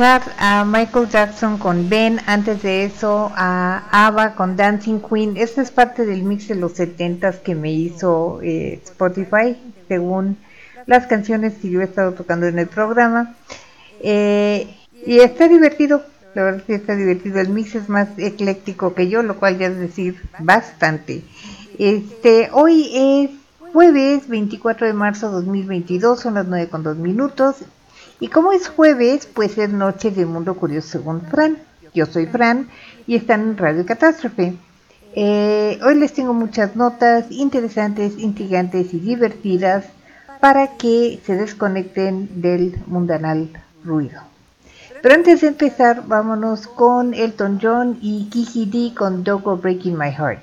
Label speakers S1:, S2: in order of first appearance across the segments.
S1: a
S2: Michael Jackson con Ben, antes de eso a ABBA con Dancing Queen. Esta es parte del mix de los 70 que me hizo eh, Spotify, según las canciones que yo he estado tocando en el programa. Eh, y está divertido, la verdad que está divertido. El mix es más ecléctico que yo, lo cual ya es decir bastante. Este, hoy es jueves 24 de marzo 2022, son las 9 con 2 minutos y como es jueves, pues es noche de Mundo Curioso según Fran. Yo soy Fran y están en Radio Catástrofe. Eh, hoy les tengo muchas notas interesantes, intrigantes y divertidas para que se desconecten del mundanal ruido. Pero antes de empezar, vámonos con Elton John y Kiki D con Dogo Breaking My Heart.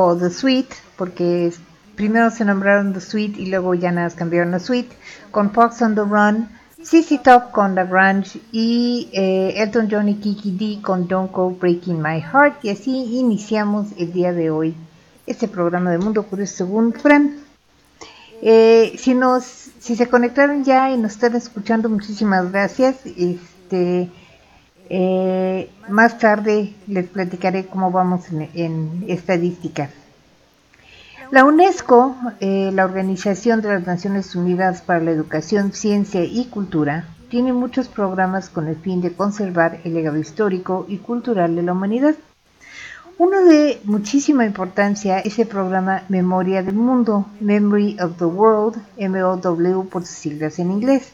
S2: O The Sweet, porque primero se nombraron The Sweet y luego ya nada cambiaron a Sweet, con Fox on the Run, CC Top con The Grunge y eh, Elton John y Kiki D con Don't Go Breaking My Heart. Y así iniciamos el día de hoy este programa de Mundo Curioso según Fran. Eh, si nos, si se conectaron ya y nos están escuchando, muchísimas gracias. Este, eh, más tarde les platicaré cómo vamos en, estadística. La UNESCO, eh, la Organización de las Naciones Unidas para la Educación, Ciencia y Cultura, tiene muchos programas con el fin de conservar el legado histórico y cultural de la humanidad. Uno de muchísima importancia es el programa Memoria del Mundo, Memory of the World, MOW por sus siglas en inglés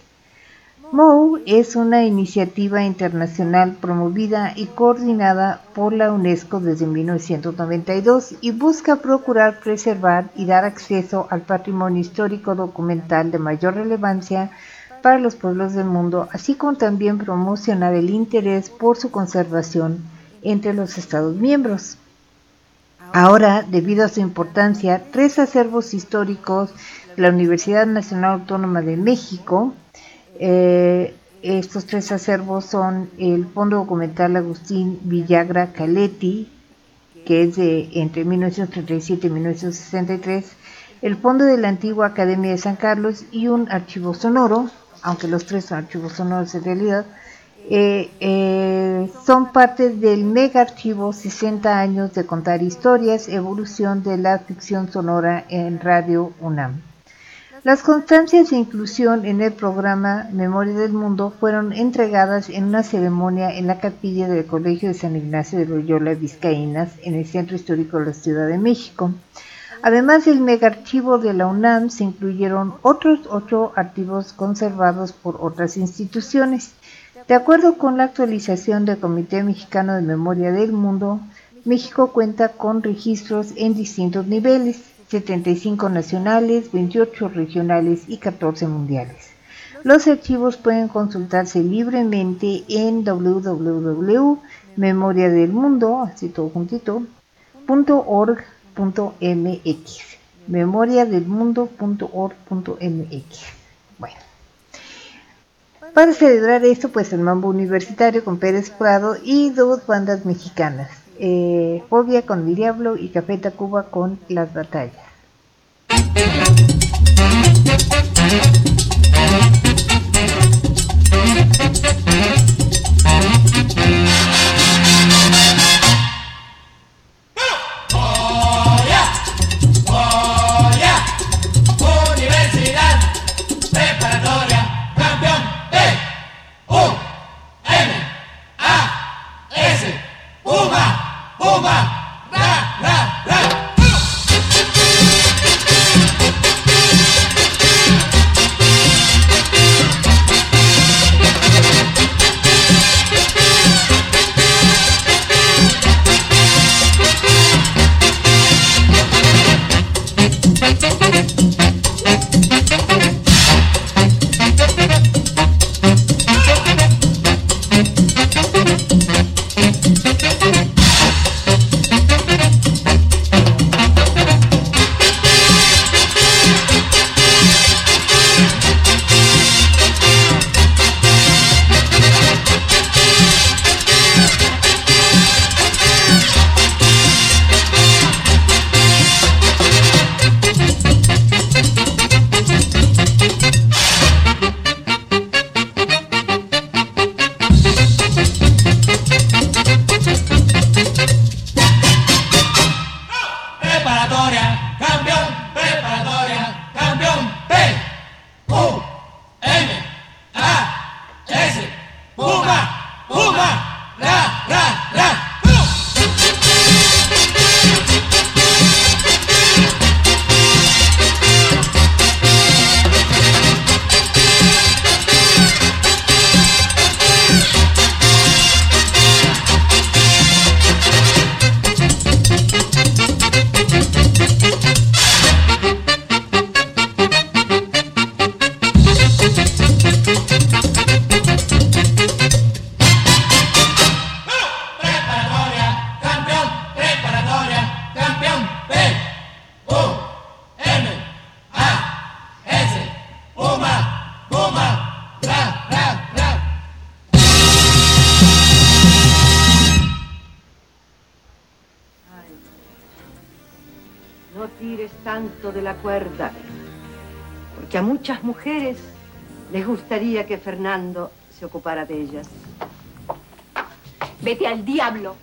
S2: MOU es una iniciativa internacional promovida y coordinada por la UNESCO desde 1992 y busca procurar preservar y dar acceso al patrimonio histórico documental de mayor relevancia para los pueblos del mundo, así como también promocionar el interés por su conservación entre los Estados miembros. Ahora, debido a su importancia, tres acervos históricos la Universidad Nacional Autónoma de México, eh, estos tres acervos son el Fondo Documental Agustín Villagra Caletti, que es de entre 1937 y 1963, el Fondo de la Antigua Academia de San Carlos y un archivo sonoro, aunque los tres son archivos sonoros en realidad, eh, eh, son parte del mega archivo 60 años de contar historias, evolución de la ficción sonora en Radio UNAM. Las constancias de inclusión en el programa Memoria del Mundo fueron entregadas en una ceremonia en la capilla del Colegio de San Ignacio de Loyola Vizcaínas en el Centro Histórico de la Ciudad de México. Además del megaarchivo de la UNAM, se incluyeron otros ocho archivos conservados por otras instituciones. De acuerdo con la actualización del Comité Mexicano de Memoria del Mundo, México cuenta con registros en distintos niveles 75 nacionales, 28 regionales y 14 mundiales. Los archivos pueden consultarse libremente en www.memoriadelmundo, así todo juntito, .org.mx. memoriadelmundo.org.mx. Bueno. Para celebrar esto, pues el Mambo Universitario con Pérez Prado y dos bandas mexicanas eh, Fobia con el Diablo y Café Tacuba con Las Batallas.
S3: Que Fernando se ocupara de ellas.
S4: Vete al diablo.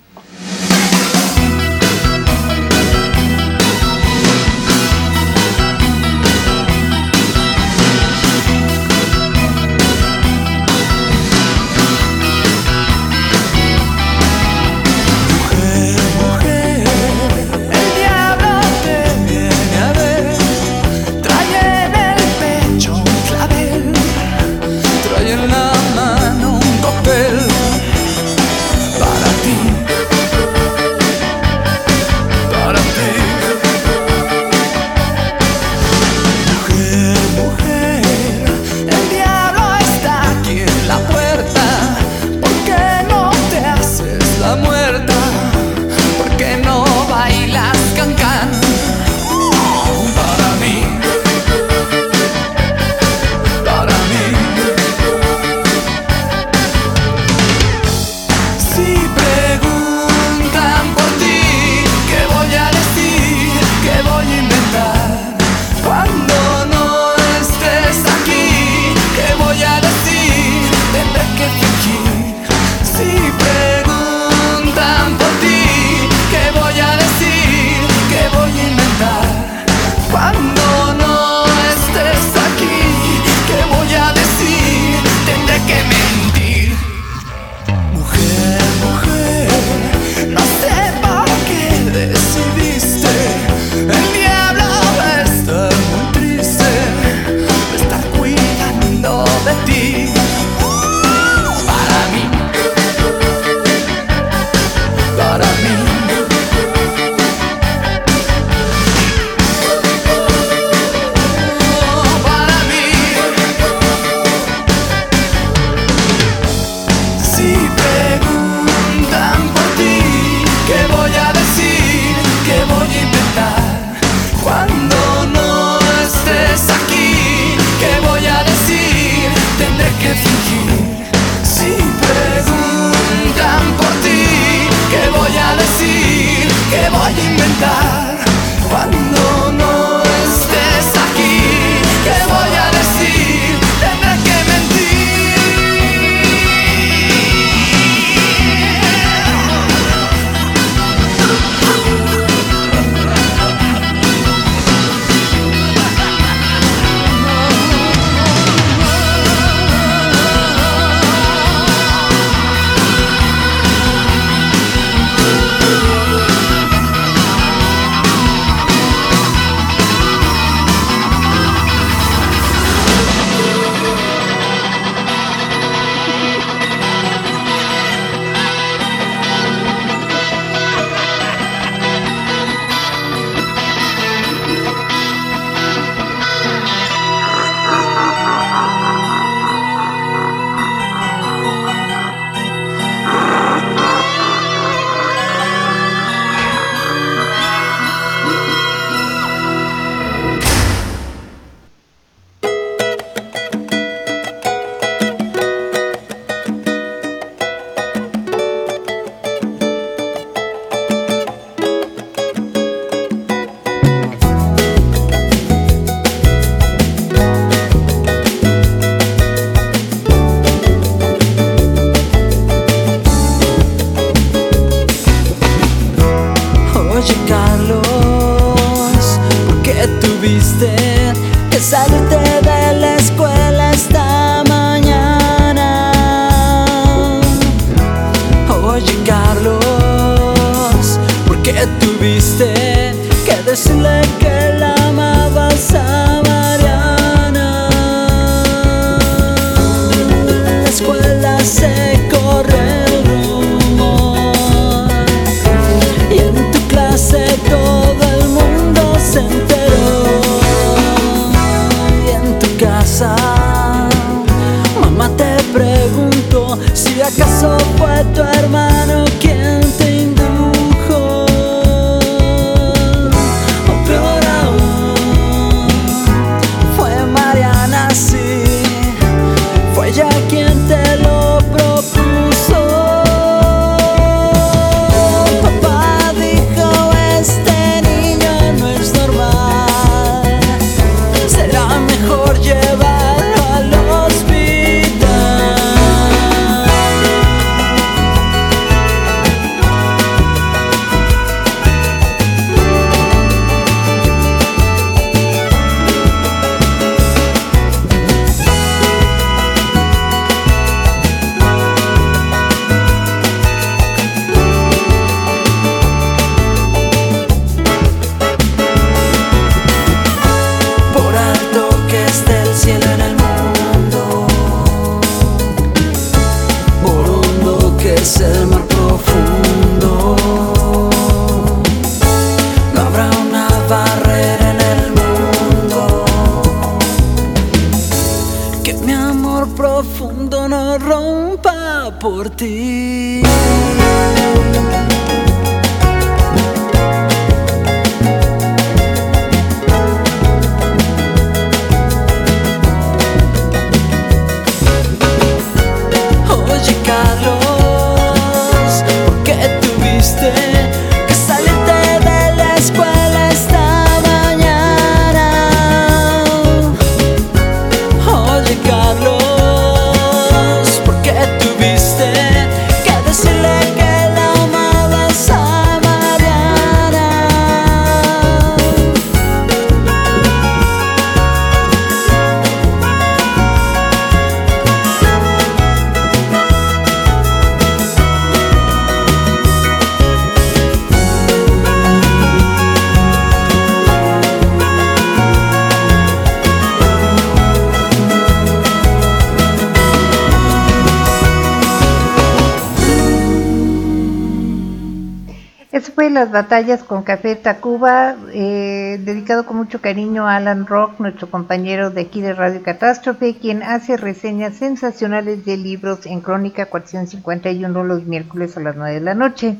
S2: Las Batallas con Café Tacuba, eh, dedicado con mucho cariño a Alan Rock, nuestro compañero de aquí de Radio Catástrofe, quien hace reseñas sensacionales de libros en Crónica 451 los miércoles a las 9 de la noche.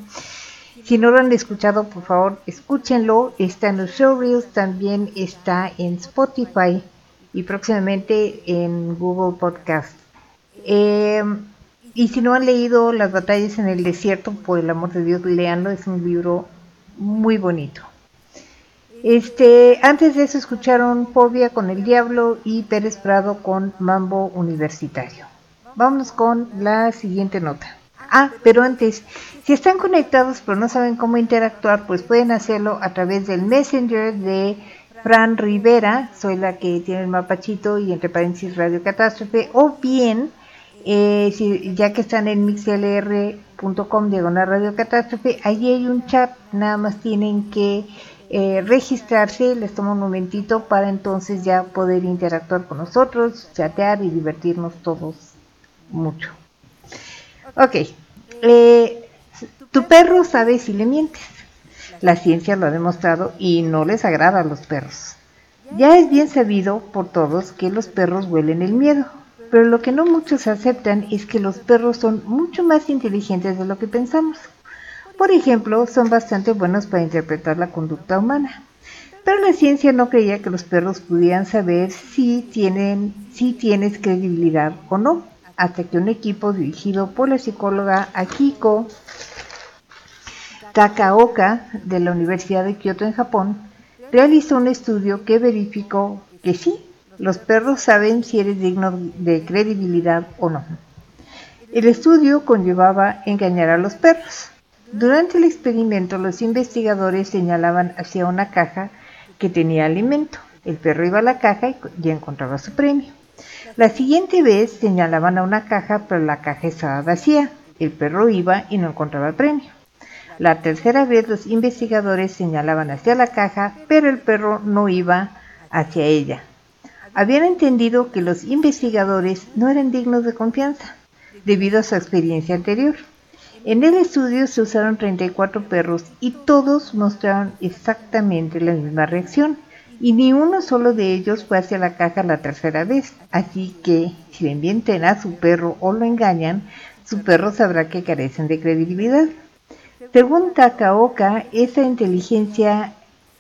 S2: Si no lo han escuchado, por favor, escúchenlo. Está en los showreels, también está en Spotify y próximamente en Google Podcast. Eh, y si no han leído Las batallas en el desierto, por el amor de Dios, leanlo, es un libro muy bonito. Este, antes de eso escucharon Fobia con el Diablo y Pérez Prado con Mambo Universitario. Vamos con la siguiente nota. Ah, pero antes, si están conectados pero no saben cómo interactuar, pues pueden hacerlo a través del Messenger de Fran Rivera, soy la que tiene el mapachito y entre paréntesis Radio Catástrofe, o bien eh, ya que están en mixlr.com diagonal radio catástrofe, allí hay un chat, nada más tienen que eh, registrarse, les toma un momentito para entonces ya poder interactuar con nosotros, chatear y divertirnos todos mucho. Ok, eh, tu perro sabe si le mientes. La ciencia lo ha demostrado y no les agrada a los perros. Ya es bien sabido por todos que los perros huelen el miedo pero lo que no muchos aceptan es que los perros son mucho más inteligentes de lo que pensamos. Por ejemplo, son bastante buenos para interpretar la conducta humana. Pero la ciencia no creía que los perros pudieran saber si, tienen, si tienes credibilidad o no, hasta que un equipo dirigido por la psicóloga Akiko Takaoka de la Universidad de Kioto en Japón realizó un estudio que verificó que sí, los perros saben si eres digno de credibilidad o no. El estudio conllevaba engañar a los perros. Durante el experimento los investigadores señalaban hacia una caja que tenía alimento El perro iba a la caja y, y encontraba su premio. La siguiente vez señalaban a una caja, pero la caja estaba vacía. El perro iba y no encontraba el premio. La tercera vez los investigadores señalaban hacia la caja, pero el perro no iba hacia ella. Habían entendido que los investigadores no eran dignos de confianza, debido a su experiencia anterior. En el estudio se usaron 34 perros y todos mostraron exactamente la misma reacción y ni uno solo de ellos fue hacia la caja la tercera vez. Así que si le mienten a su perro o lo engañan, su perro sabrá que carecen de credibilidad. Según Takaoka, esa inteligencia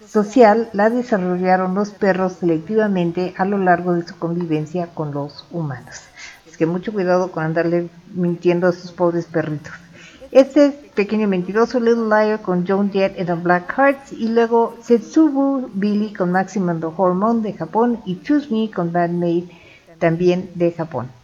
S2: social la desarrollaron los perros selectivamente a lo largo de su convivencia con los humanos. Es que mucho cuidado con andarle mintiendo a sus pobres perritos. Este es Pequeño Mentiroso, Little Liar con Joan Jett and the Black Hearts y luego Setsubu Billy con Maximum the Hormone de Japón y Choose Me con Bad Maid también de Japón.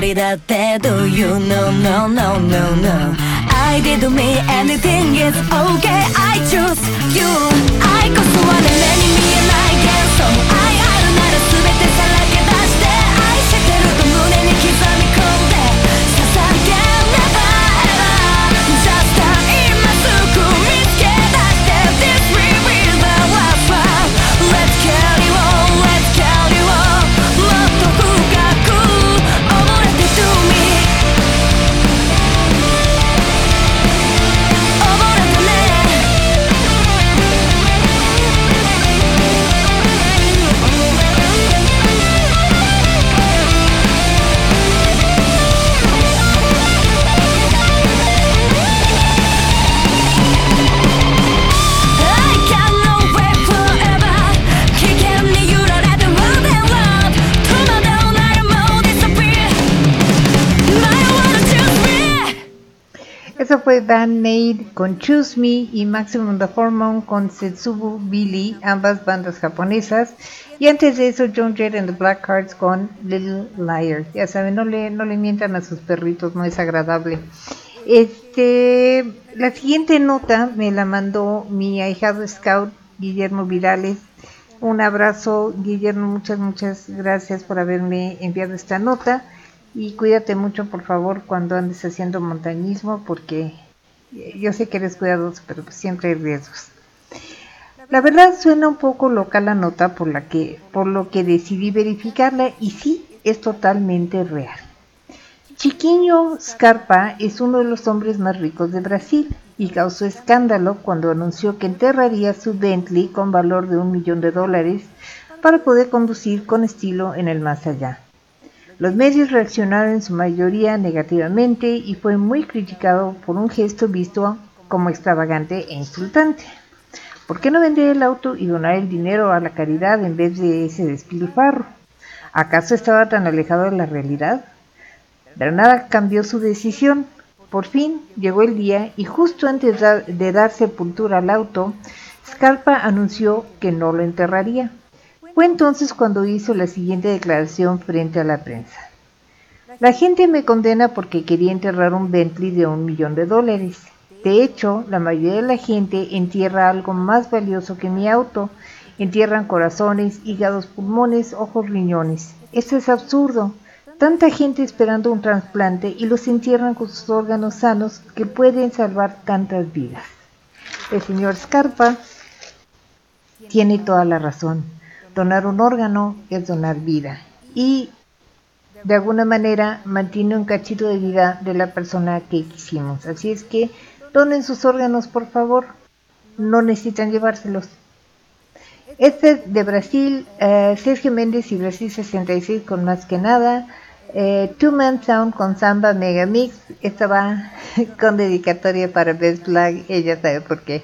S1: that
S2: con Choose Me y Maximum The Hormone con Setsubu Billy, ambas bandas japonesas. Y antes de eso, John Jett and the Black Hearts con Little Liar. Ya saben, no le, no le mientan a sus perritos, no es agradable. Este, la siguiente nota me la mandó mi ahijado scout Guillermo Vidales. Un abrazo, Guillermo, muchas, muchas gracias por haberme enviado esta nota. Y cuídate mucho, por favor, cuando andes haciendo montañismo, porque yo sé que eres cuidadoso, pero pues siempre hay riesgos. La verdad suena un poco loca la nota por, la que, por lo que decidí verificarla y sí, es totalmente real. Chiquinho Scarpa es uno de los hombres más ricos de Brasil y causó escándalo cuando anunció que enterraría su Bentley con valor de un millón de dólares para poder conducir con estilo en el más allá. Los medios reaccionaron en su mayoría negativamente y fue muy criticado por un gesto visto como extravagante e insultante. ¿Por qué no vender el auto y donar el dinero a la caridad en vez de ese despilfarro? ¿Acaso estaba tan alejado de la realidad? Pero nada cambió su decisión. Por fin llegó el día y justo antes de dar sepultura al auto, Scarpa anunció que no lo enterraría. Fue entonces cuando hizo la siguiente declaración frente a la prensa. La gente me condena porque quería enterrar un Bentley de un millón de dólares. De hecho, la mayoría de la gente entierra algo más valioso que mi auto. Entierran corazones, hígados, pulmones, ojos, riñones. Esto es absurdo. Tanta gente esperando un trasplante y los entierran con sus órganos sanos que pueden salvar tantas vidas. El señor Scarpa tiene toda la razón. Donar un órgano es donar vida y de alguna manera mantiene un cachito de vida de la persona que quisimos. Así es que donen sus órganos, por favor. No necesitan llevárselos. Este de Brasil, eh, Sergio Méndez y Brasil 66 con más que nada. Eh, Two Man Sound con Samba Mega Mix. Esta va con dedicatoria para Best Flag. Ella sabe por qué.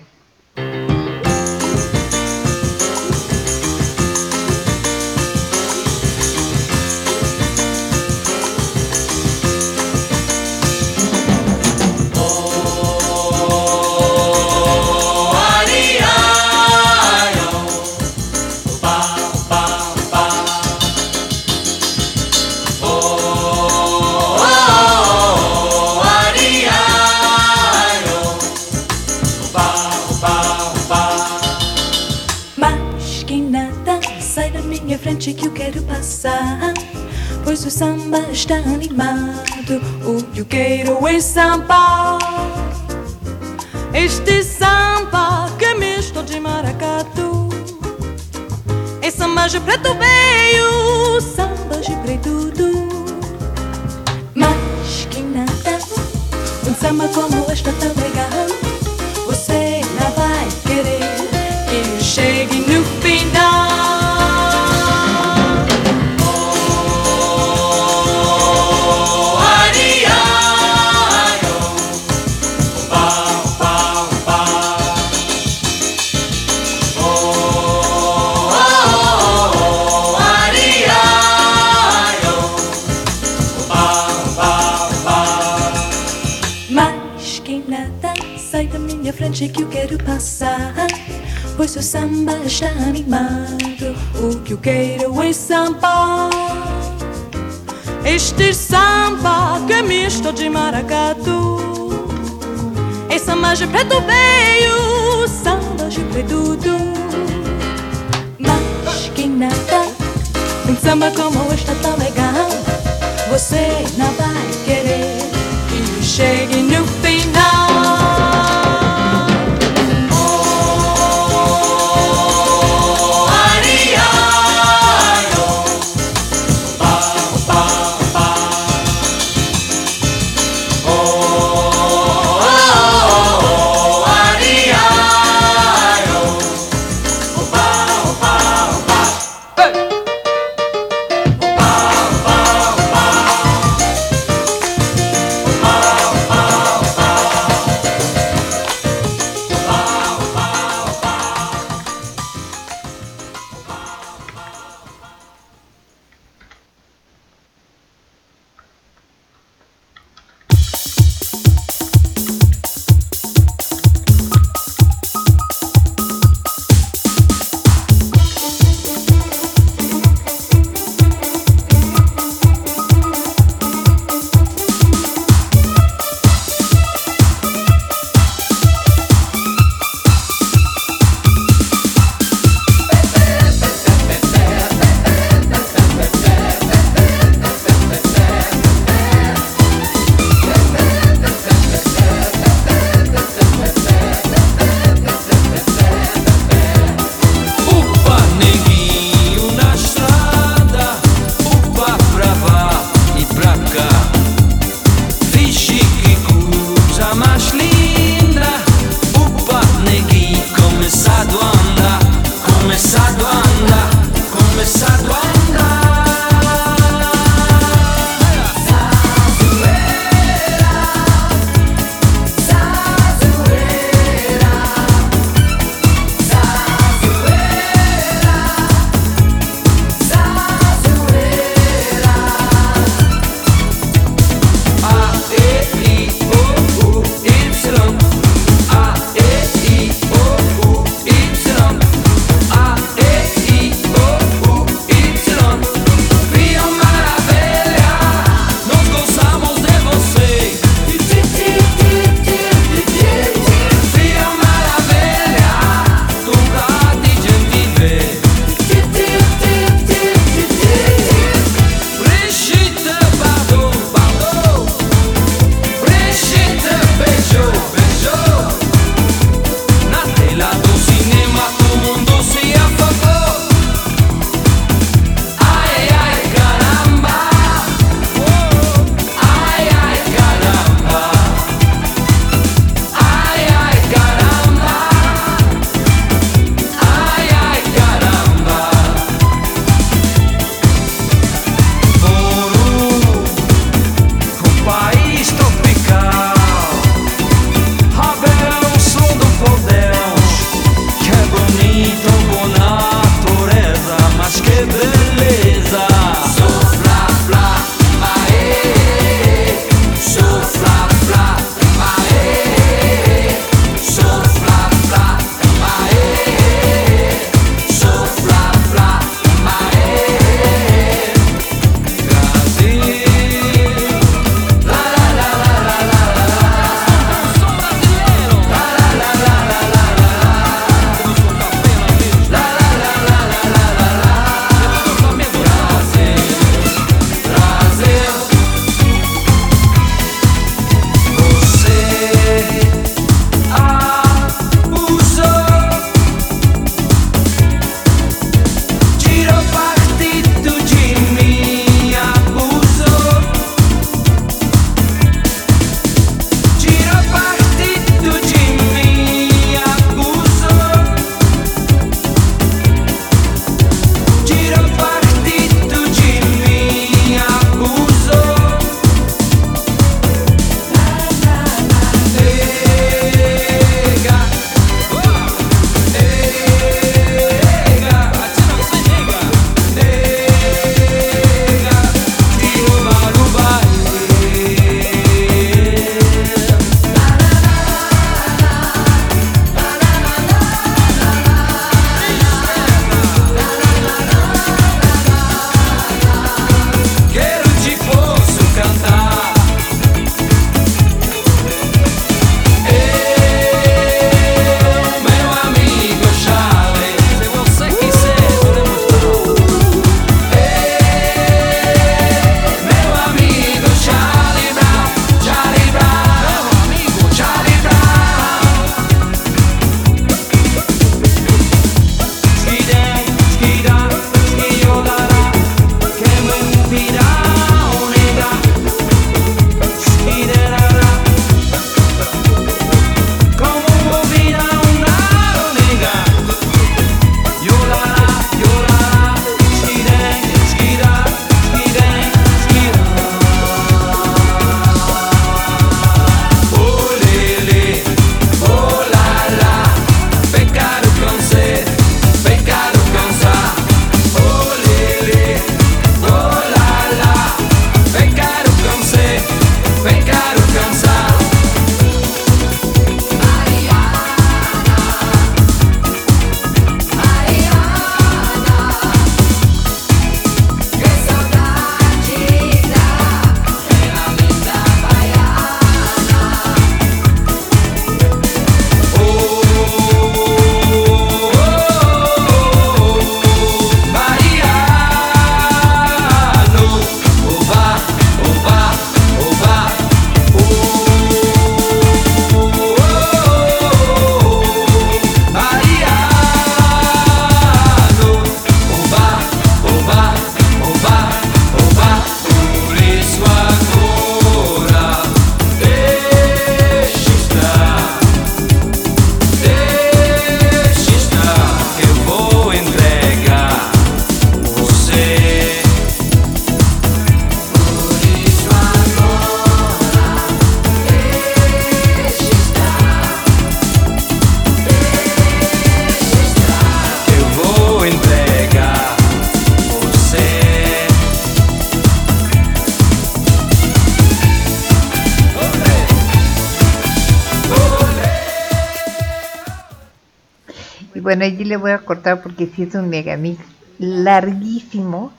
S2: Bueno, allí le voy a cortar porque sí es un megamix larguísimo.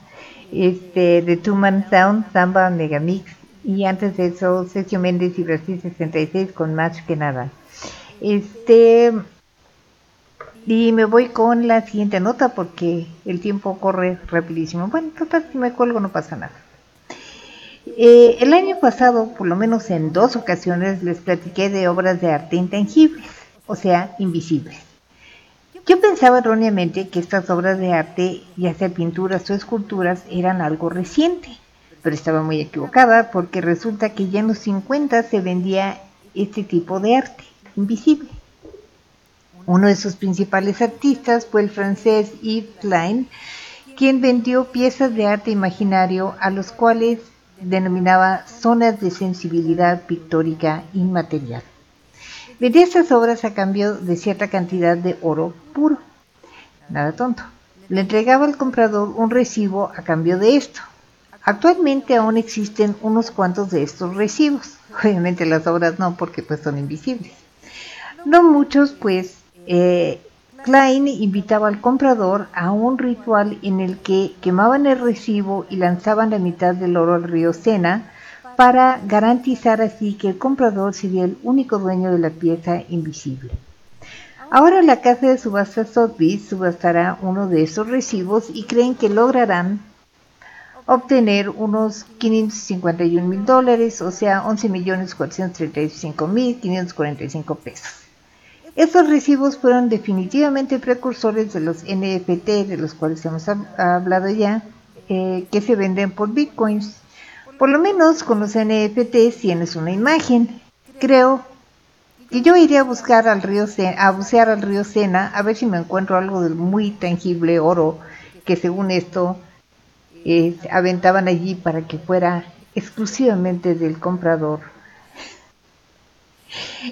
S2: Este, de Two Man Sound, Samba Megamix. Y antes de eso, Sergio Méndez y Brasil 66 con más que nada. Este. Y me voy con la siguiente nota porque el tiempo corre rapidísimo. Bueno, total, si me cuelgo no pasa nada. Eh, el año pasado, por lo menos en dos ocasiones, les platiqué de obras de arte intangibles, o sea, invisibles. Yo pensaba erróneamente que estas obras de arte, ya sea pinturas o esculturas, eran algo reciente, pero estaba muy equivocada porque resulta que ya en los 50 se vendía este tipo de arte, invisible. Uno de sus principales artistas fue el francés Yves Klein, quien vendió piezas de arte imaginario a los cuales denominaba zonas de sensibilidad pictórica inmaterial. Vendía estas obras a cambio de cierta cantidad de oro puro. Nada tonto. Le entregaba al comprador un recibo a cambio de esto. Actualmente aún existen unos cuantos de estos recibos. Obviamente las obras no, porque pues son invisibles. No muchos, pues eh, Klein invitaba al comprador a un ritual en el que quemaban el recibo y lanzaban la mitad del oro al río Sena para garantizar así que el comprador sería el único dueño de la pieza invisible. Ahora la casa de subastas Sotheby's subastará uno de esos recibos y creen que lograrán obtener unos 551 mil dólares, o sea, 11 millones 435 mil 545 pesos. Estos recibos fueron definitivamente precursores de los NFT, de los cuales hemos hablado ya, eh, que se venden por bitcoins. Por lo menos con los NFTs tienes una imagen. Creo que yo iré a buscar al río Sena, a bucear al río Sena a ver si me encuentro algo del muy tangible oro que según esto eh, aventaban allí para que fuera exclusivamente del comprador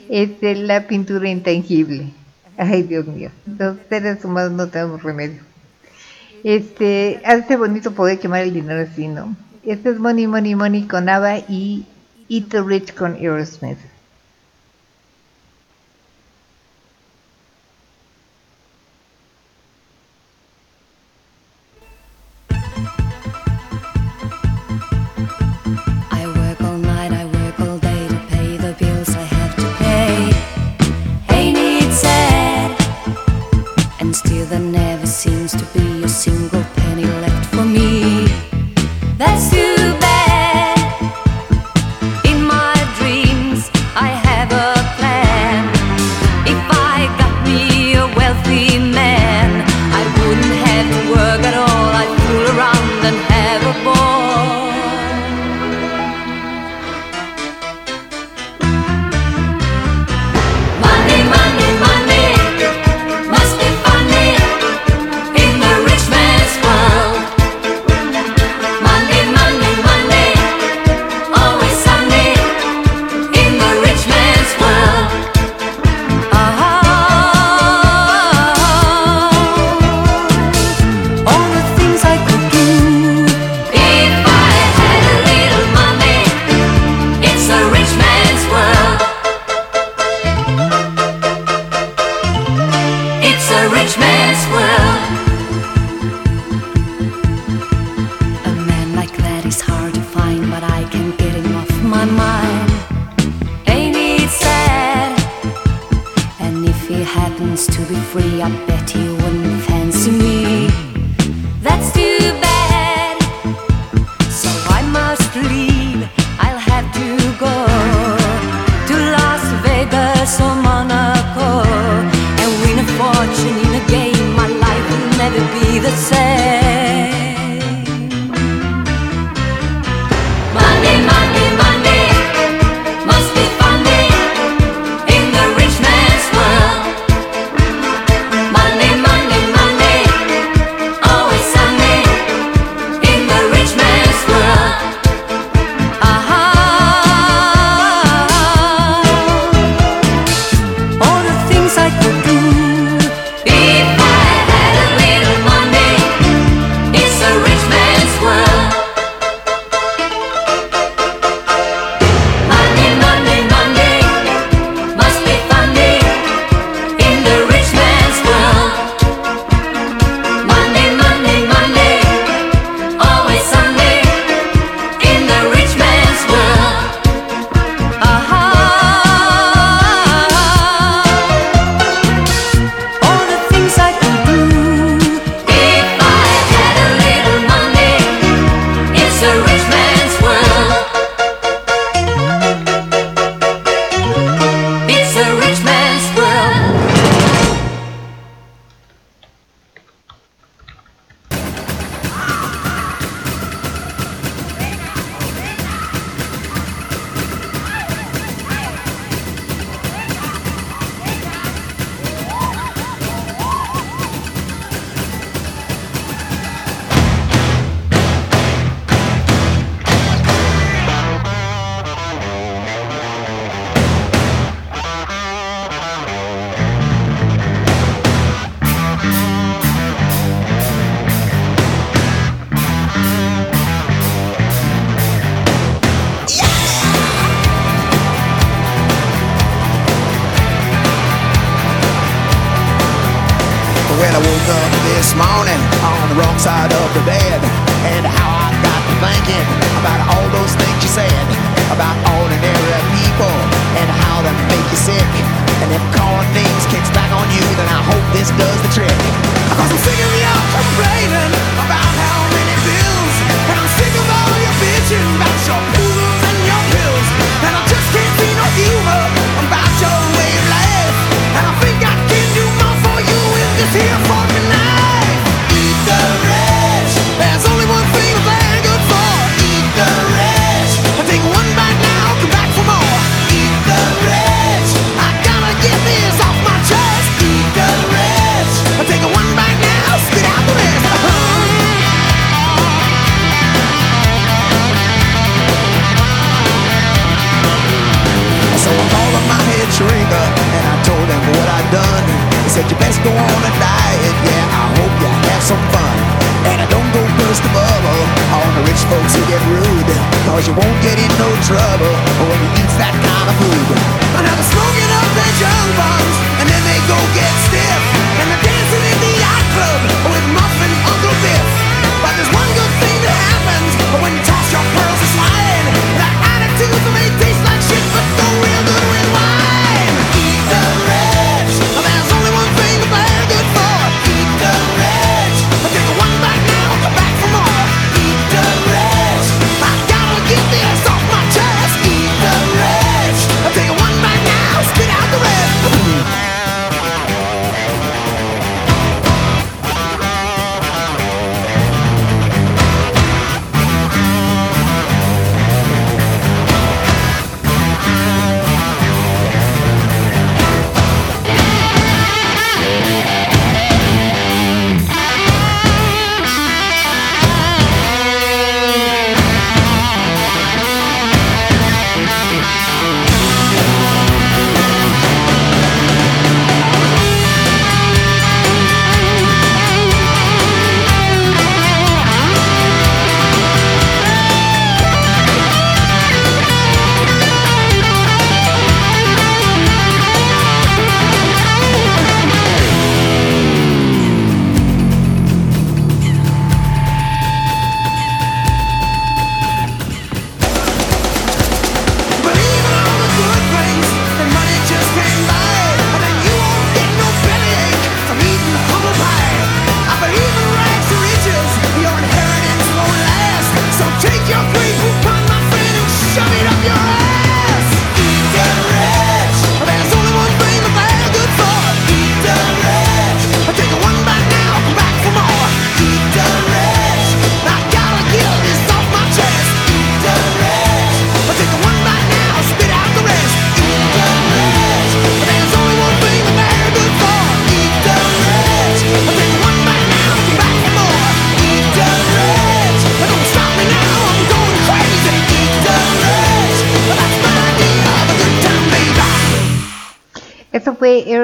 S2: es la pintura intangible. Ay, Dios mío, los seres humanos no tenemos remedio. Este, hace bonito poder quemar el dinero así, ¿no? Este es Money, Money, Money con Ava y Eat the Rich con Aerosmith.
S1: I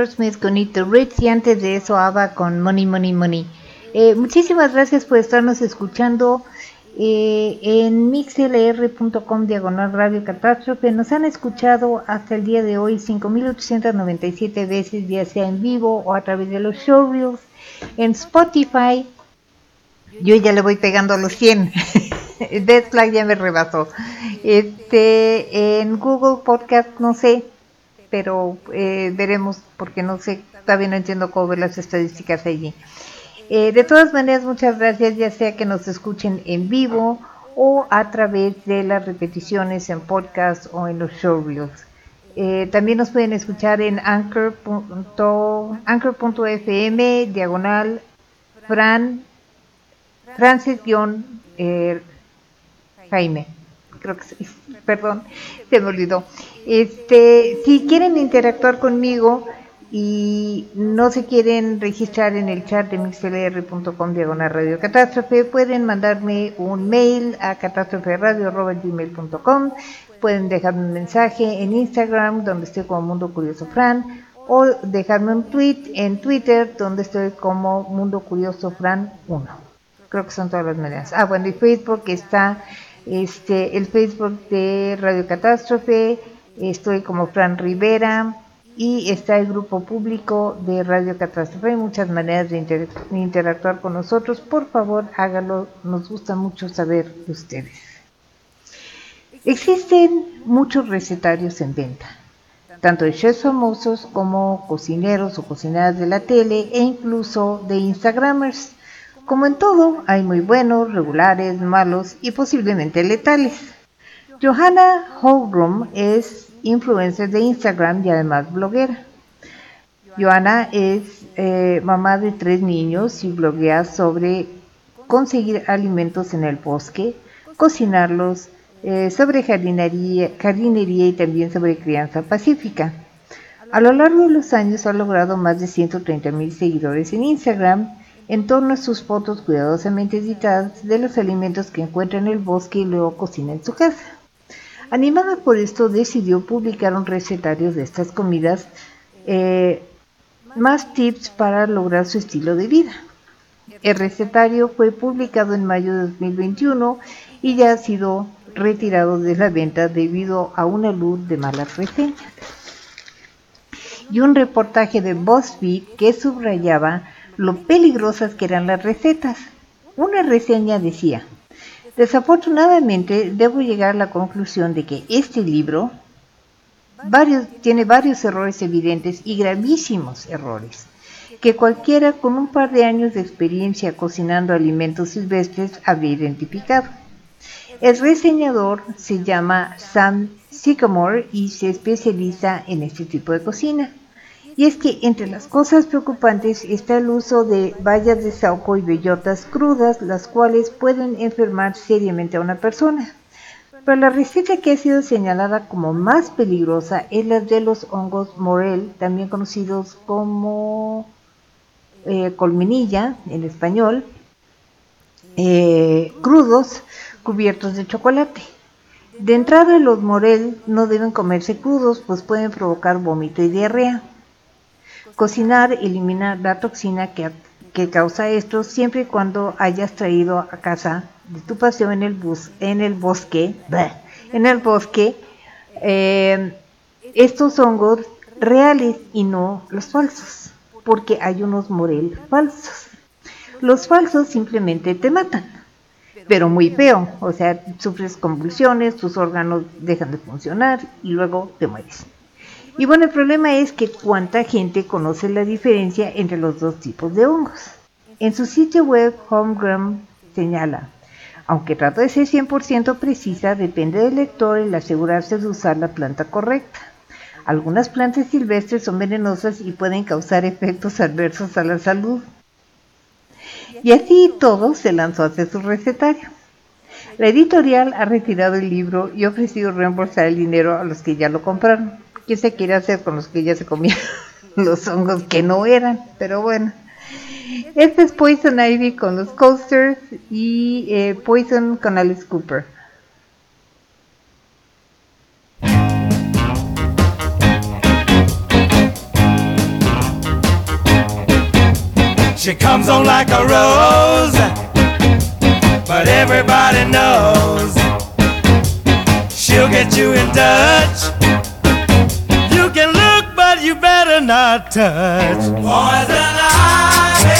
S2: Aerosmith con y antes de eso ABBA con Money, Money, Money. Eh, muchísimas gracias por estarnos escuchando eh, en mixlr.com diagonal radio catástrofe. Nos han escuchado hasta el día de hoy 5.897 veces, ya sea en vivo o a través de los showreels. En Spotify, yo ya le voy pegando a los 100. Death Flag ya me rebasó. Este, en Google Podcast, no sé pero eh, veremos porque no sé, todavía no entiendo cómo ver las estadísticas allí. Eh, de todas maneras, muchas gracias, ya sea que nos escuchen en vivo o a través de las repeticiones en podcast o en los showreels. Eh, también nos pueden escuchar en anchor.fm diagonal Fran Francis eh, Jaime. Creo que sí, perdón, se me olvidó. Este, si quieren interactuar conmigo y no se quieren registrar en el chat de mixlr.com diagonal radio catástrofe, pueden mandarme un mail a catástroferadio.gmail.com, pueden dejarme un mensaje en Instagram donde estoy como Mundo Curioso Fran o dejarme un tweet en Twitter donde estoy como Mundo Curioso Fran 1. Creo que son todas las maneras. Ah, bueno, y Facebook está este, el Facebook de Radio Catástrofe estoy como Fran Rivera y está el grupo público de Radio Catástrofe. Hay muchas maneras de, inter de interactuar con nosotros. Por favor, hágalo. Nos gusta mucho saber de ustedes. Existen muchos recetarios en venta, tanto de chefs famosos como cocineros o cocineras de la tele e incluso de Instagramers. Como en todo, hay muy buenos, regulares, malos y posiblemente letales. Johanna Holgram es influencer de Instagram y además bloguera. Johanna es eh, mamá de tres niños y bloguea sobre conseguir alimentos en el bosque, cocinarlos, eh, sobre jardinería, jardinería y también sobre crianza pacífica. A lo largo de los años ha logrado más de 130 mil seguidores en Instagram en torno a sus fotos cuidadosamente editadas de los alimentos que encuentra en el bosque y luego cocina en su casa. Animada por esto, decidió publicar un recetario de estas comidas, eh, más tips para lograr su estilo de vida. El recetario fue publicado en mayo de 2021 y ya ha sido retirado de la venta debido a una luz de malas reseñas. Y un reportaje de BuzzFeed que subrayaba lo peligrosas que eran las recetas. Una reseña decía, desafortunadamente debo llegar a la conclusión de que este libro tiene varios errores evidentes y gravísimos errores que cualquiera con un par de años de experiencia cocinando alimentos silvestres habría identificado. El reseñador se llama Sam Sycamore y se especializa en este tipo de cocina. Y es que entre las cosas preocupantes está el uso de bayas de saúco y bellotas crudas, las cuales pueden enfermar seriamente a una persona. Pero la receta que ha sido señalada como más peligrosa es la de los hongos morel, también conocidos como eh, colmenilla en español, eh, crudos cubiertos de chocolate. De entrada los morel no deben comerse crudos, pues pueden provocar vómito y diarrea. Cocinar elimina la toxina que, que causa esto siempre y cuando hayas traído a casa de tu paseo en el, bus, en el bosque, en el bosque, eh, estos hongos reales y no los falsos, porque hay unos morel falsos. Los falsos simplemente te matan, pero muy feo, o sea, sufres convulsiones, tus órganos dejan de funcionar y luego te mueres. Y bueno, el problema es que cuánta gente conoce la diferencia entre los dos tipos de hongos. En su sitio web, Homegrown señala, aunque trato de ser 100% precisa, depende del lector el asegurarse de usar la planta correcta. Algunas plantas silvestres son venenosas y pueden causar efectos adversos a la salud. Y así todo se lanzó a hacer su recetario. La editorial ha retirado el libro y ofrecido reembolsar el dinero a los que ya lo compraron. ¿Qué se quiere hacer con los que ya se comían los hongos que no eran? Pero bueno. Este es Poison Ivy con los Coasters y eh, Poison con Alice Cooper.
S5: She comes on like a rose, but everybody knows she'll get you in touch. You better not touch. Poison ivy,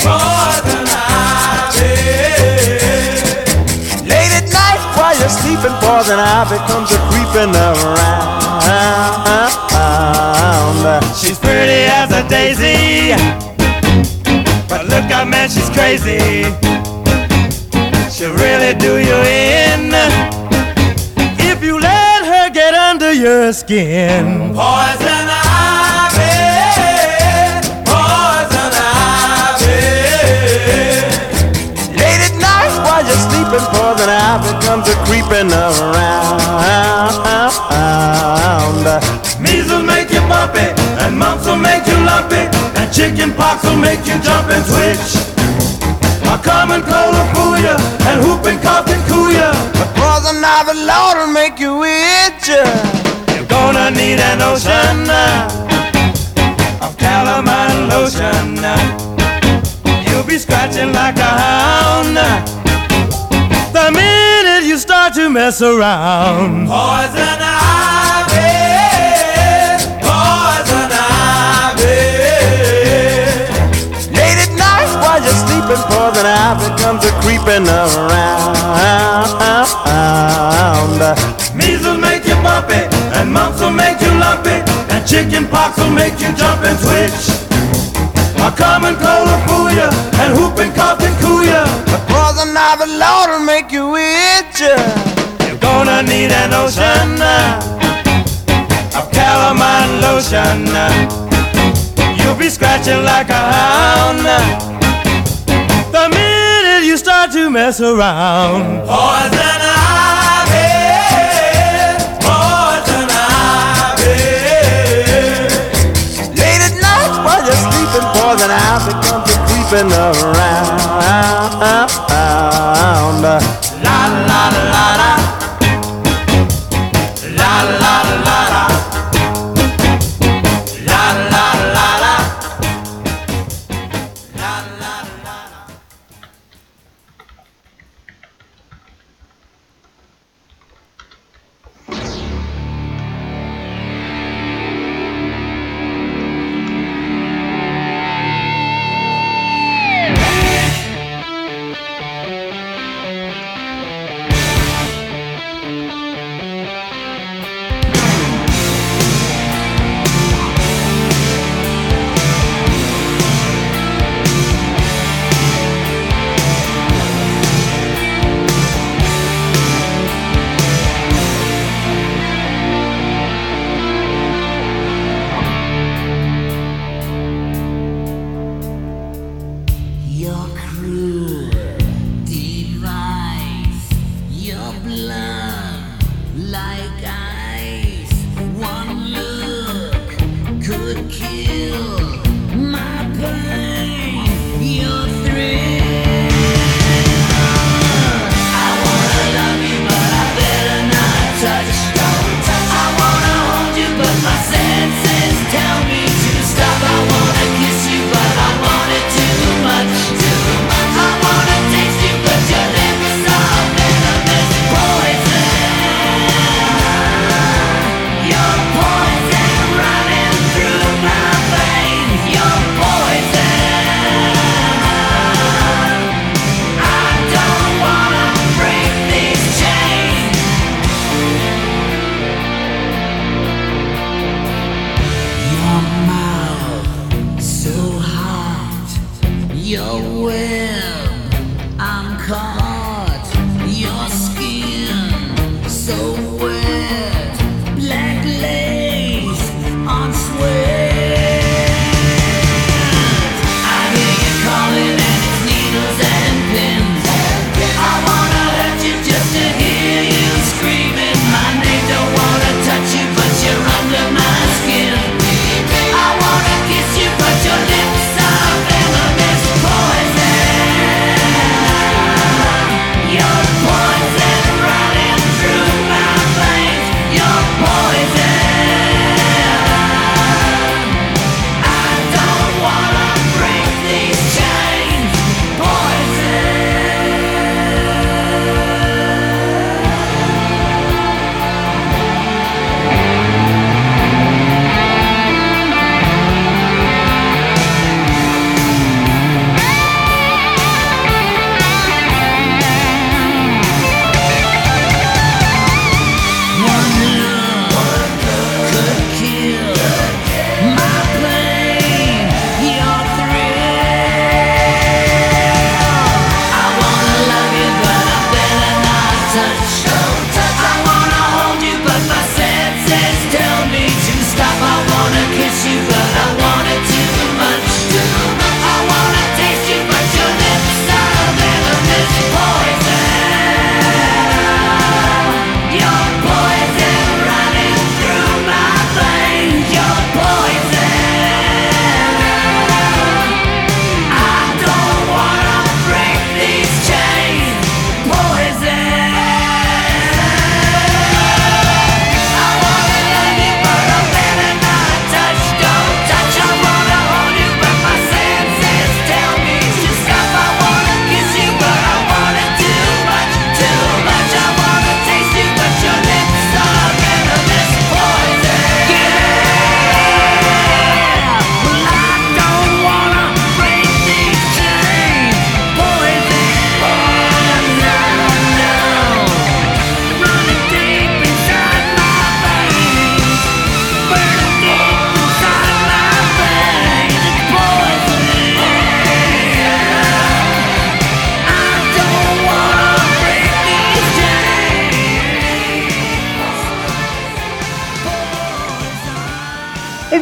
S5: poison ivy.
S6: Late at night while you're sleeping, poison ivy comes a creeping around.
S5: She's pretty as a daisy, but look out, man, she's crazy. She'll really do you in your skin. Poison ivy, poison ivy.
S6: Late at night while you're sleeping, poison ivy comes a creeping around.
S5: Measles make you bumpy, and mumps will make you lumpy, and chicken pox will make you jump and twitch. A common cold will fool you, and whooping cough lotion of calamine lotion. You'll be scratching like a hound the minute you start to mess around. Poison ivy, poison ivy. Late at night while you're sleeping, poison ivy comes a creeping around. Measles make you bumpy and mumps will make you lumpy, and chicken pox will make you jump and twitch. A common cold will fool you, and whooping cough and cool you. But poison ivy, Lord, will make you itch. You're gonna need an ocean uh, of calamine lotion. uh. You'll be scratching like a hound uh, the minute you start to mess around. Poison ivy, sleeping, poison ivy comes a creeping around.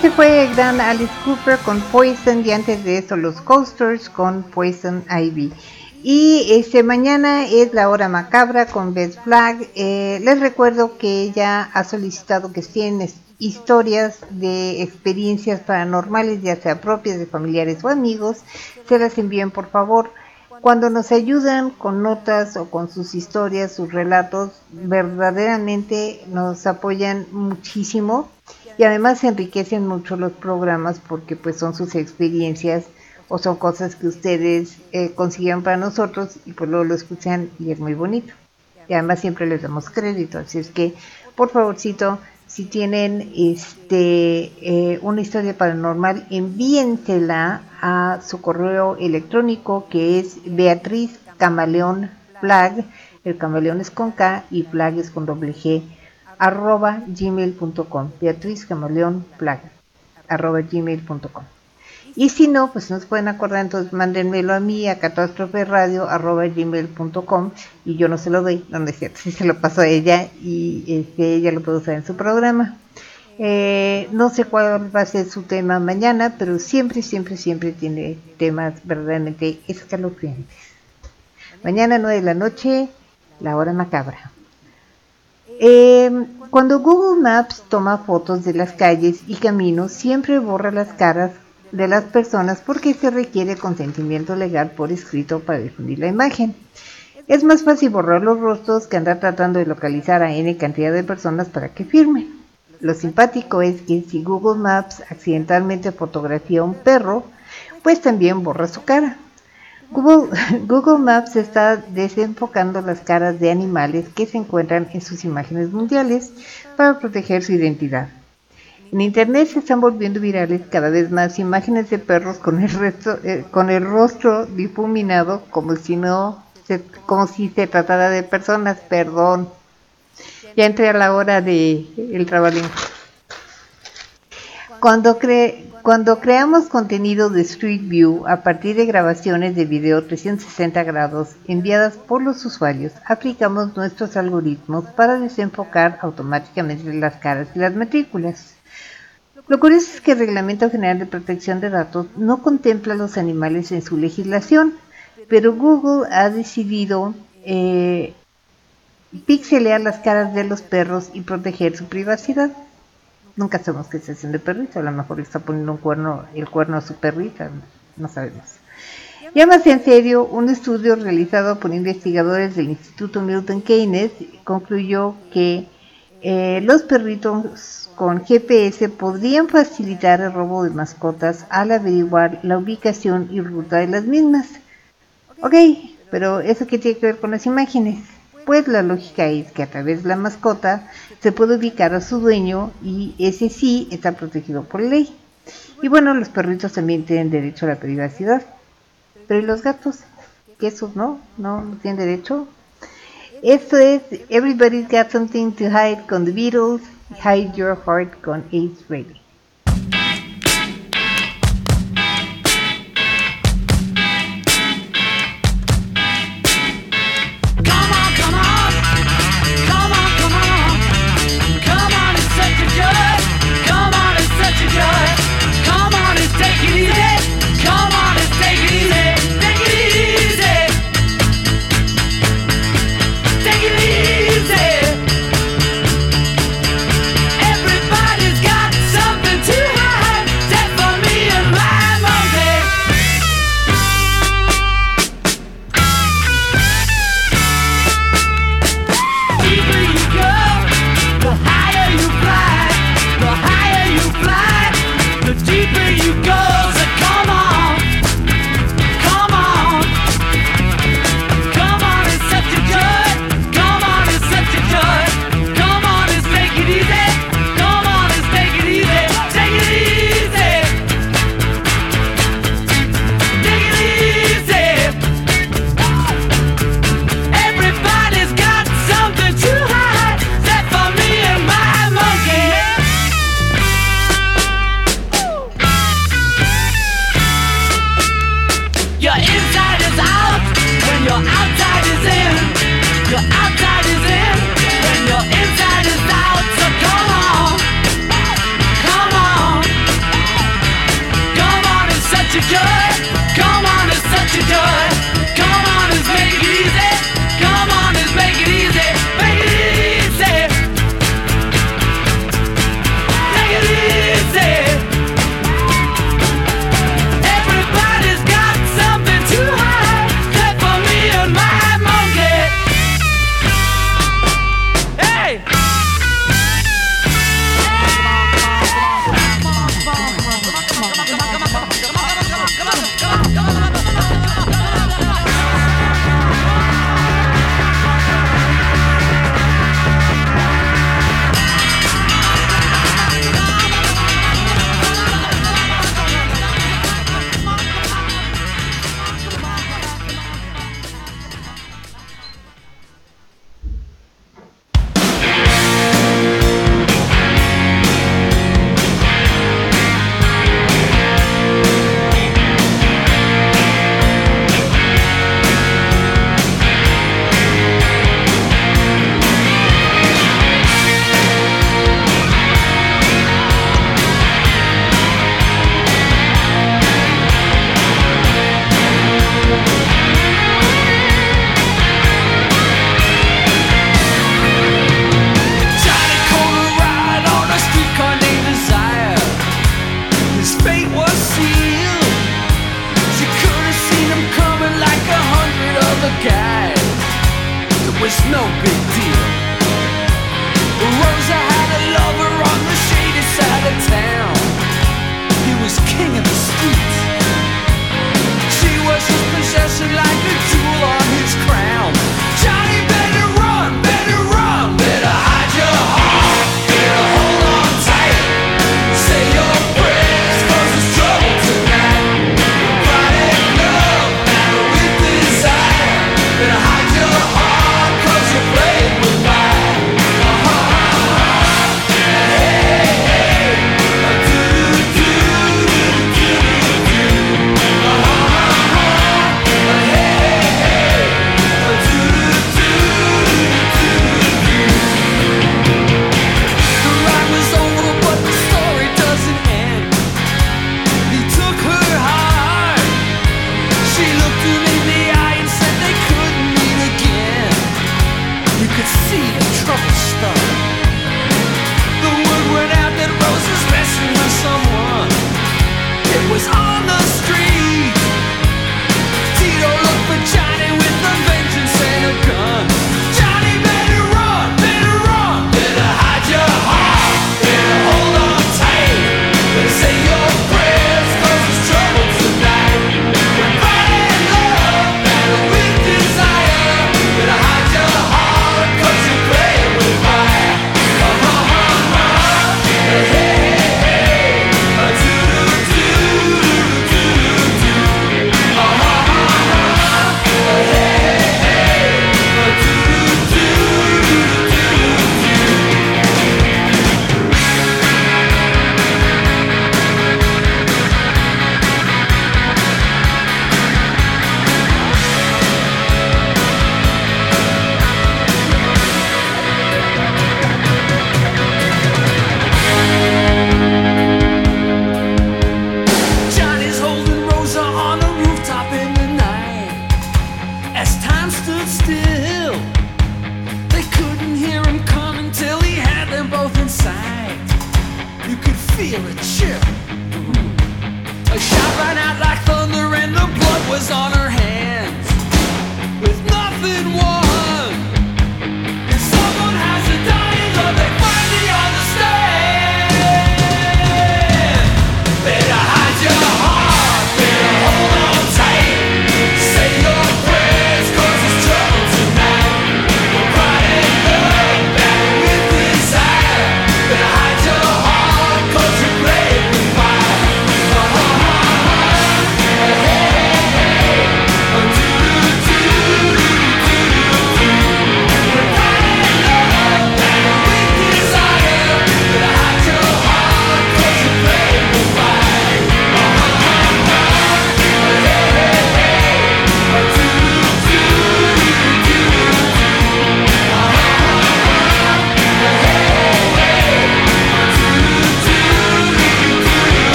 S2: Ese fue el gran Alice Cooper con Poison y antes de eso los Coasters con Poison Ivy. Y este mañana es la hora macabra con Beth Flag. Eh, les recuerdo que ella ha solicitado que estén historias de experiencias paranormales, ya sea propias de familiares o amigos. Se las envíen por favor. Cuando nos ayudan con notas o con sus historias, sus relatos, verdaderamente nos apoyan muchísimo y además enriquecen mucho los programas porque pues son sus experiencias o son cosas que ustedes eh, consiguieron para nosotros y pues luego lo escuchan y es muy bonito. Y además siempre les damos crédito, así es que por favorcito, si tienen este eh, una historia paranormal, envíensela a su correo electrónico que es Beatriz Camaleón Flag, el camaleón es con K y flag es con doble G, arroba gmail.com, Beatriz Camaleón Flag, arroba gmail.com. Y si no, pues no se pueden acordar, entonces mándenmelo a mí a gmail.com y yo no se lo doy, donde cierto, si se lo paso a ella y este, ella lo puede usar en su programa. Eh, no sé cuál va a ser su tema mañana, pero siempre, siempre, siempre tiene temas verdaderamente escalofriantes. Mañana 9 de la noche, la hora macabra. Eh, cuando Google Maps toma fotos de las calles y caminos, siempre borra las caras de las personas porque se requiere consentimiento legal por escrito para difundir la imagen. Es más fácil borrar los rostros que andar tratando de localizar a n cantidad de personas para que firmen. Lo simpático es que si Google Maps accidentalmente fotografía a un perro, pues también borra su cara. Google, Google, Maps está desenfocando las caras de animales que se encuentran en sus imágenes mundiales para proteger su identidad. En internet se están volviendo virales cada vez más imágenes de perros con el, eh, con el rostro difuminado como si no se, como si se tratara de personas, perdón. Ya entré a la hora de el trabalín. Cuando cuando creamos contenido de Street View a partir de grabaciones de video 360 grados enviadas por los usuarios, aplicamos nuestros algoritmos para desenfocar automáticamente las caras y las matrículas. Lo curioso es que el Reglamento General de Protección de Datos no contempla a los animales en su legislación, pero Google ha decidido eh, pixelear las caras de los perros y proteger su privacidad. Nunca sabemos qué está haciendo el perrito, a lo mejor le está poniendo un cuerno, el cuerno a su perrita, no sabemos. Ya más en serio, un estudio realizado por investigadores del Instituto Milton Keynes concluyó que eh, los perritos con GPS podrían facilitar el robo de mascotas al averiguar la ubicación y ruta de las mismas. Ok, pero ¿eso qué tiene que ver con las imágenes? Pues la lógica es que a través de la mascota se puede ubicar a su dueño y ese sí está protegido por ley. Y bueno, los perritos también tienen derecho a la privacidad. Pero ¿y los gatos? ¿Qué esos no? ¿No, no tienen derecho? Esto es Everybody's Got Something to Hide con The Beatles Hide Your Heart con Ace Ready.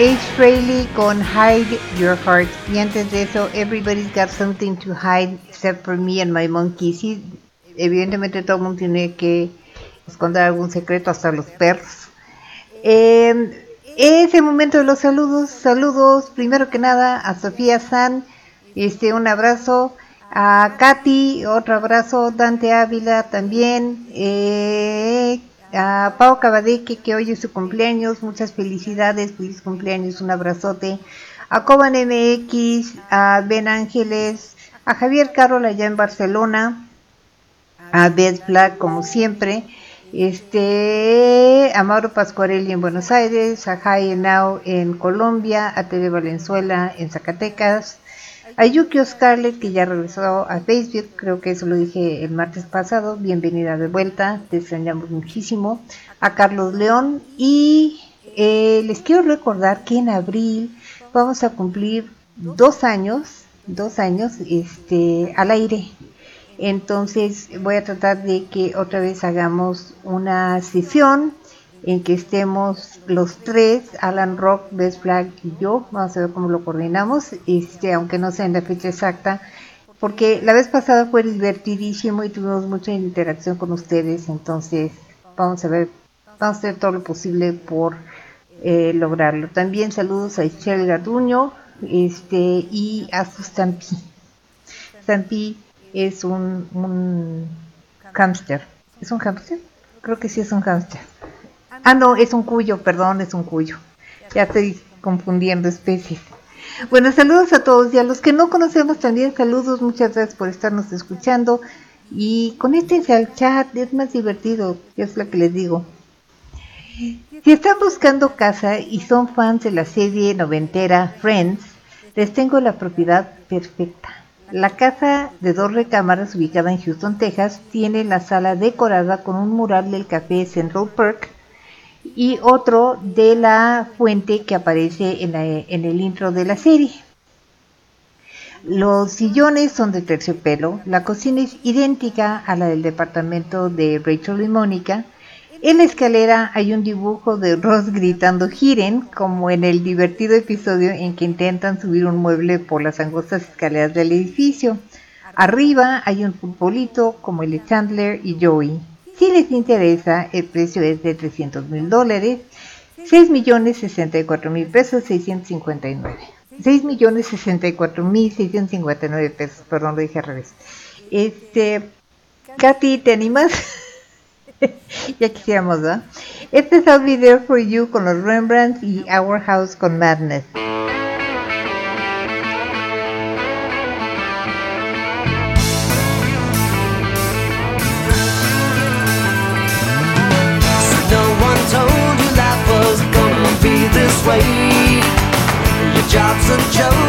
S2: Ace Frehley con Hide Your Heart. Y antes de eso, Everybody's Got Something to Hide Except for Me and My Monkey. Sí, evidentemente todo el mundo tiene que esconder algún secreto, hasta los perros. Eh, ese momento de los saludos. Saludos, primero que nada, a Sofía San. Este, un abrazo. A Katy, otro abrazo. Dante Ávila también. Eh, a Pau Cabadeque, que hoy es su cumpleaños, muchas felicidades, feliz cumpleaños, un abrazote. A Coban MX, a Ben Ángeles, a Javier Carol allá en Barcelona, a Beth Black como siempre, este, a Mauro Pascuarelli en Buenos Aires, a Jai Now en Colombia, a Tere Valenzuela en Zacatecas, a Yukio Scarlett que ya regresó a Facebook, creo que eso lo dije el martes pasado, bienvenida de vuelta, te extrañamos muchísimo, a Carlos León y eh, les quiero recordar que en abril vamos a cumplir dos años, dos años este, al aire. Entonces voy a tratar de que otra vez hagamos una sesión en que estemos los tres, Alan Rock, Best Flag y yo, vamos a ver cómo lo coordinamos, este, aunque no sea en la fecha exacta, porque la vez pasada fue divertidísimo y tuvimos mucha interacción con ustedes, entonces vamos a ver, vamos a hacer todo lo posible por eh, lograrlo. También saludos a Michelle Garduño este, y a su Stampy. Stampy es un, un. ¿Es un hámster? Creo que sí es un hámster. Ah, no, es un cuyo, perdón, es un cuyo. Ya estoy confundiendo especies. Bueno, saludos a todos y a los que no conocemos también saludos, muchas gracias por estarnos escuchando y conéctense al chat, es más divertido, es lo que les digo. Si están buscando casa y son fans de la serie noventera Friends, les tengo la propiedad perfecta. La casa de dos recámaras ubicada en Houston, Texas, tiene la sala decorada con un mural del café Central Park y otro de la fuente que aparece en, el intro de la serie. Los sillones son de terciopelo, la cocina es idéntica a la del departamento de Rachel y Mónica. En la escalera hay un dibujo de Ross gritando giren, como en el divertido episodio en que intentan subir un mueble por las angostas escaleras del edificio. Arriba hay un futbolito como el de Chandler y Joey. Si les interesa, el precio es de 300 mil dólares, 6 millones 64 mil pesos 659. 6 millones 64 mil 659 pesos, perdón, lo dije al revés. Este, Katy, ¿te animas? ya quisiéramos, ¿verdad? Este es Be There For You con los Rembrandts y Our House con Madness.
S7: Joe.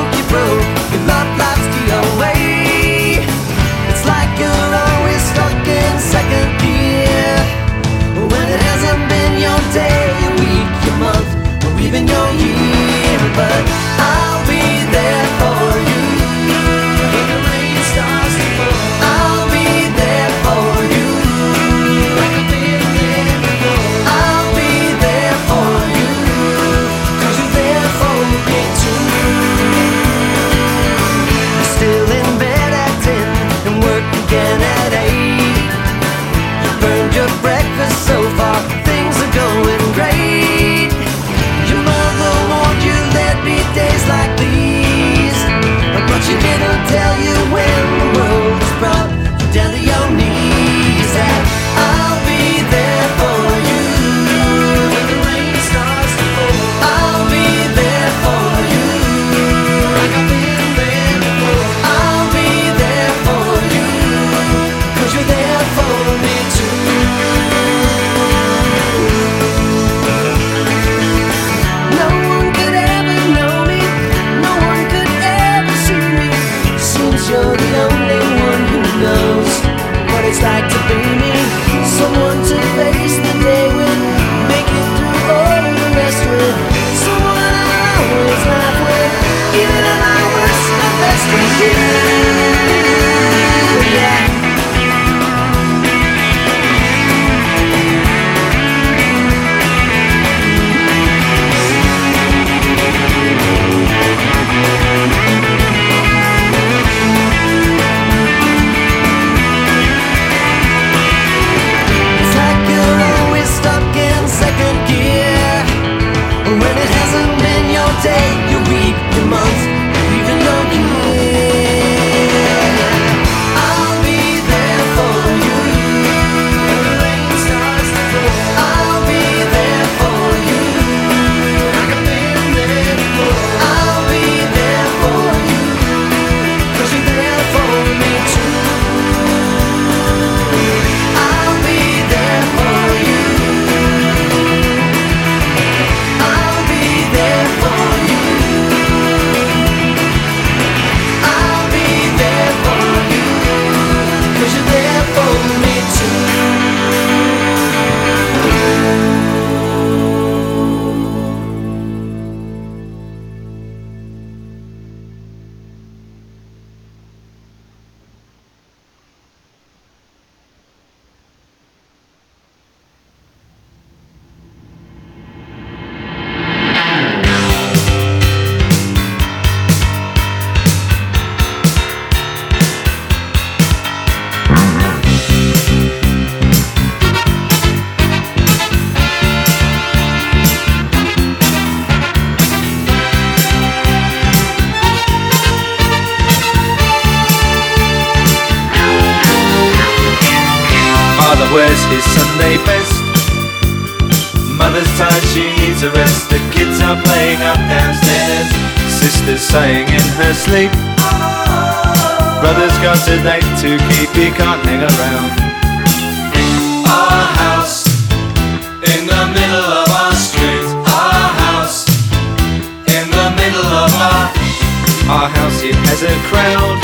S7: Our house, it has a crowd.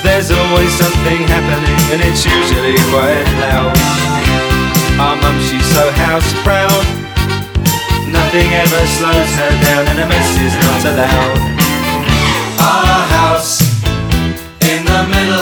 S7: There's always something happening, and it's usually quite loud. Our mum, she's so house proud. Nothing ever slows her down, and a mess is not allowed. Our house in the middle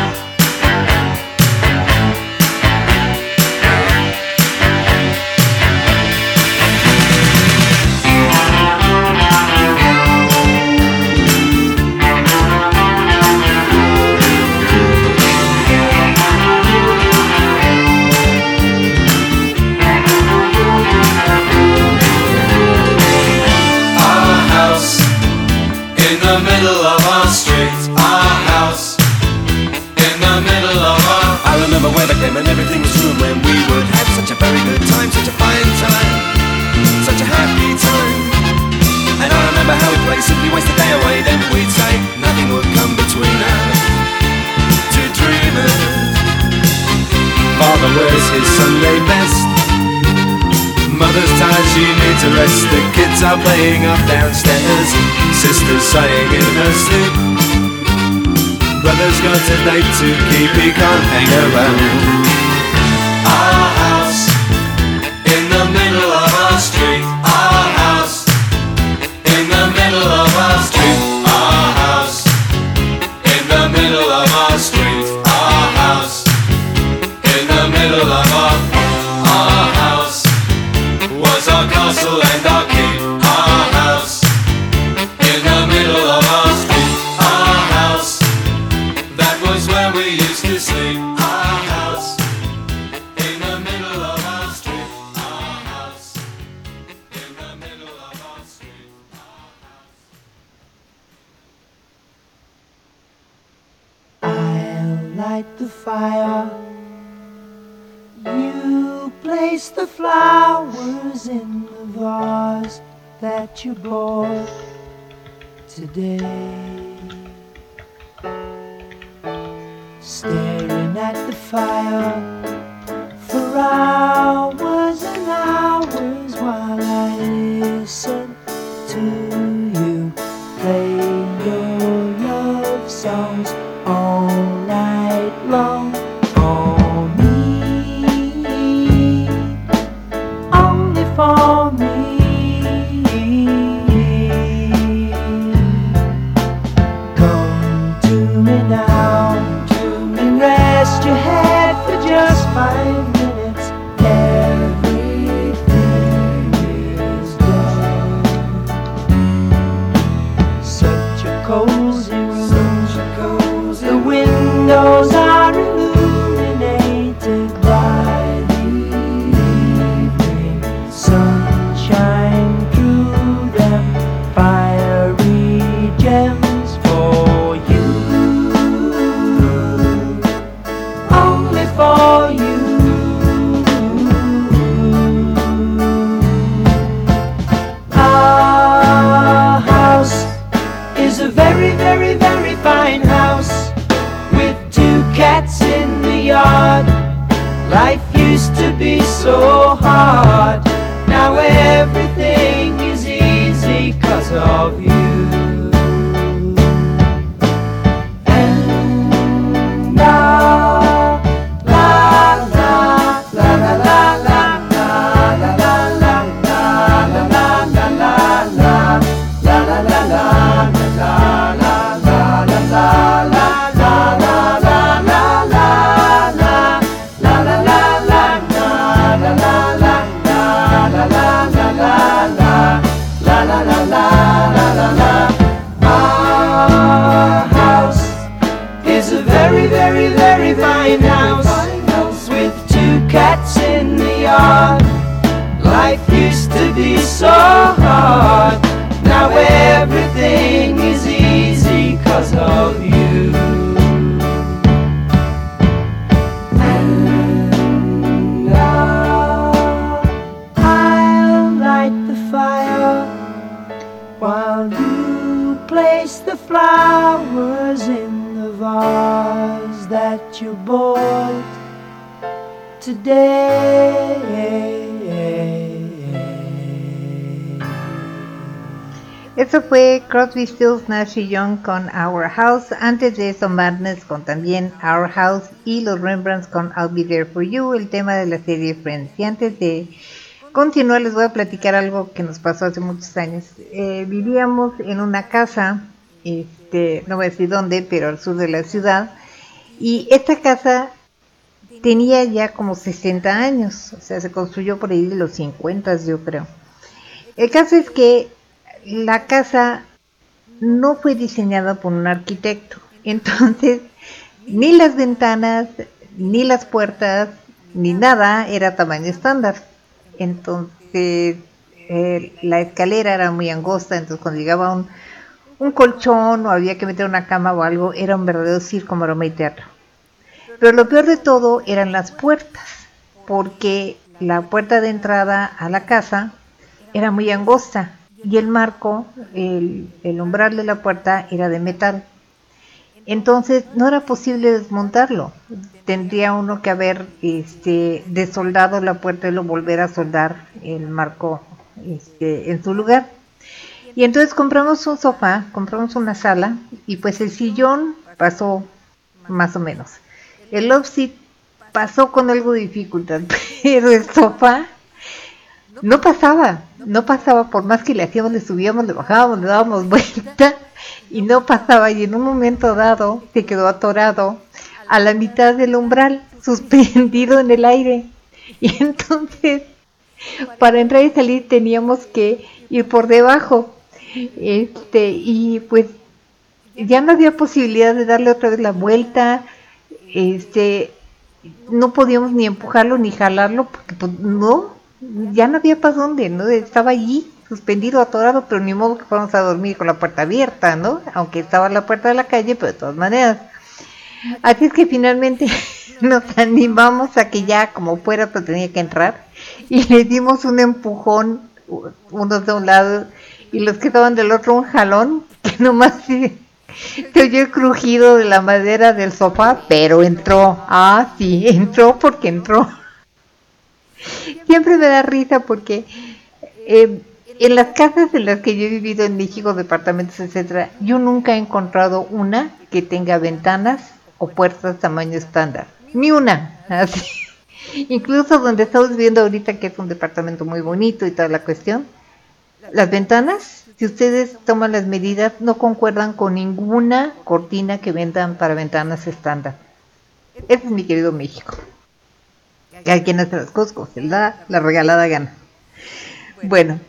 S7: to rest. The kids are playing up downstairs, sisters sighing in her sleep. Brother's got a date to keep, he can't hang around.
S2: Crosby, Stills, Nash Young con Our House. Antes de eso, Madness con también Our House y los Rembrandts con I'll Be There For You, el tema de la serie Friends. Y antes de continuar, les voy a platicar algo que nos pasó hace muchos años. Eh, vivíamos en una casa, este, no voy a decir dónde, pero al sur de la ciudad. Y esta casa tenía ya como 60 años, o sea, se construyó por ahí de los 50, yo creo. El caso es que la casa no fue diseñada por un arquitecto, entonces ni las ventanas, ni las puertas, ni nada era tamaño estándar. Entonces la escalera era muy angosta, entonces cuando llegaba un, un colchón o había que meter una cama o algo, era un verdadero circo, maroma y teatro. Pero lo peor de todo eran las puertas, porque la puerta de entrada a la casa era muy angosta y el marco, el, umbral de la puerta era de metal. Entonces no era posible desmontarlo. Tendría uno que haber este, desoldado la puerta y lo volver a soldar el marco este, en su lugar. Y entonces compramos un sofá, compramos una sala y pues el sillón pasó más o menos. El love seat pasó con algo de dificultad, pero el sofá no pasaba, no pasaba, por más que le hacíamos, le subíamos, le bajábamos, le dábamos vuelta y no pasaba y en un momento dado se quedó atorado a la mitad del umbral, suspendido en el aire. Y entonces, para entrar y salir teníamos que ir por debajo. Este, y pues ya no había posibilidad de darle otra vez la vuelta. Este, no podíamos ni empujarlo ni jalarlo porque pues, no, ya no había para dónde, ¿no? Estaba allí suspendido, atorado, pero ni modo que fuéramos a dormir con la puerta abierta, ¿no? Aunque estaba la puerta de la calle, pero de todas maneras. Así es que finalmente nos animamos a que ya como fuera pues tenía que entrar y le dimos un empujón, unos de un lado y los que estaban del otro un jalón, que nomás se, se oyó el crujido de la madera del sofá, pero entró, ah sí, entró porque entró. Siempre me da risa porque eh, en las casas en las que yo he vivido en México, departamentos, etcétera, yo nunca he encontrado una que tenga ventanas o puertas tamaño estándar. Ni una. Así. Incluso donde estamos viviendo ahorita, que es un departamento muy bonito y toda la cuestión, las ventanas, si ustedes toman las medidas, no concuerdan con ninguna cortina que vendan para ventanas estándar. Ese es mi querido México. Hace las cosas como se da la regalada gana. Bueno,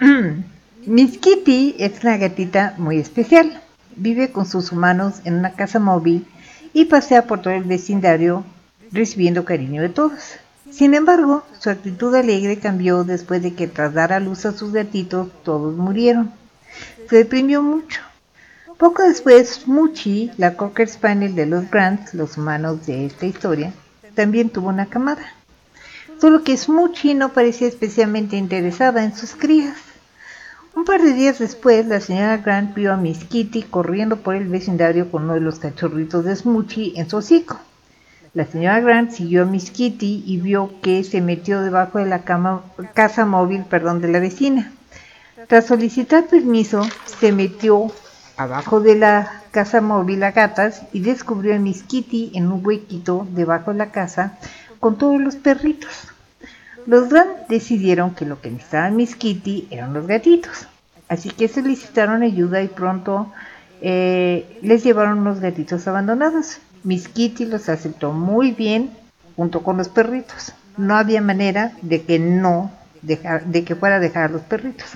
S2: Miss Kitty es una gatita muy especial. Vive con sus humanos en una casa móvil y pasea por todo el vecindario recibiendo cariño de todos. Sin embargo, su actitud alegre cambió después de que tras dar a luz a sus gatitos todos murieron. Se deprimió mucho. Poco después, Muchi, la Cocker Spaniel de los Grants, los humanos de esta historia, también tuvo una camada. Solo que Smoochie no parecía especialmente interesada en sus crías. Un par de días después, la señora Grant vio a Miss Kitty corriendo por el vecindario con uno de los cachorritos de Smoochie en su hocico. La señora Grant siguió a Miss Kitty y vio que se metió debajo de la cama, casa móvil perdón, de la vecina. Tras solicitar permiso, se metió abajo de la casa móvil a gatas y descubrió a Miss Kitty en un huequito debajo de la casa con todos los perritos. Los Grant decidieron que lo que necesitaban mis Kitty eran los gatitos. Así que solicitaron ayuda y pronto eh, les llevaron unos gatitos abandonados. Miss Kitty los aceptó muy bien junto con los perritos. No había manera de que no dejar, de que fuera a dejar a los perritos.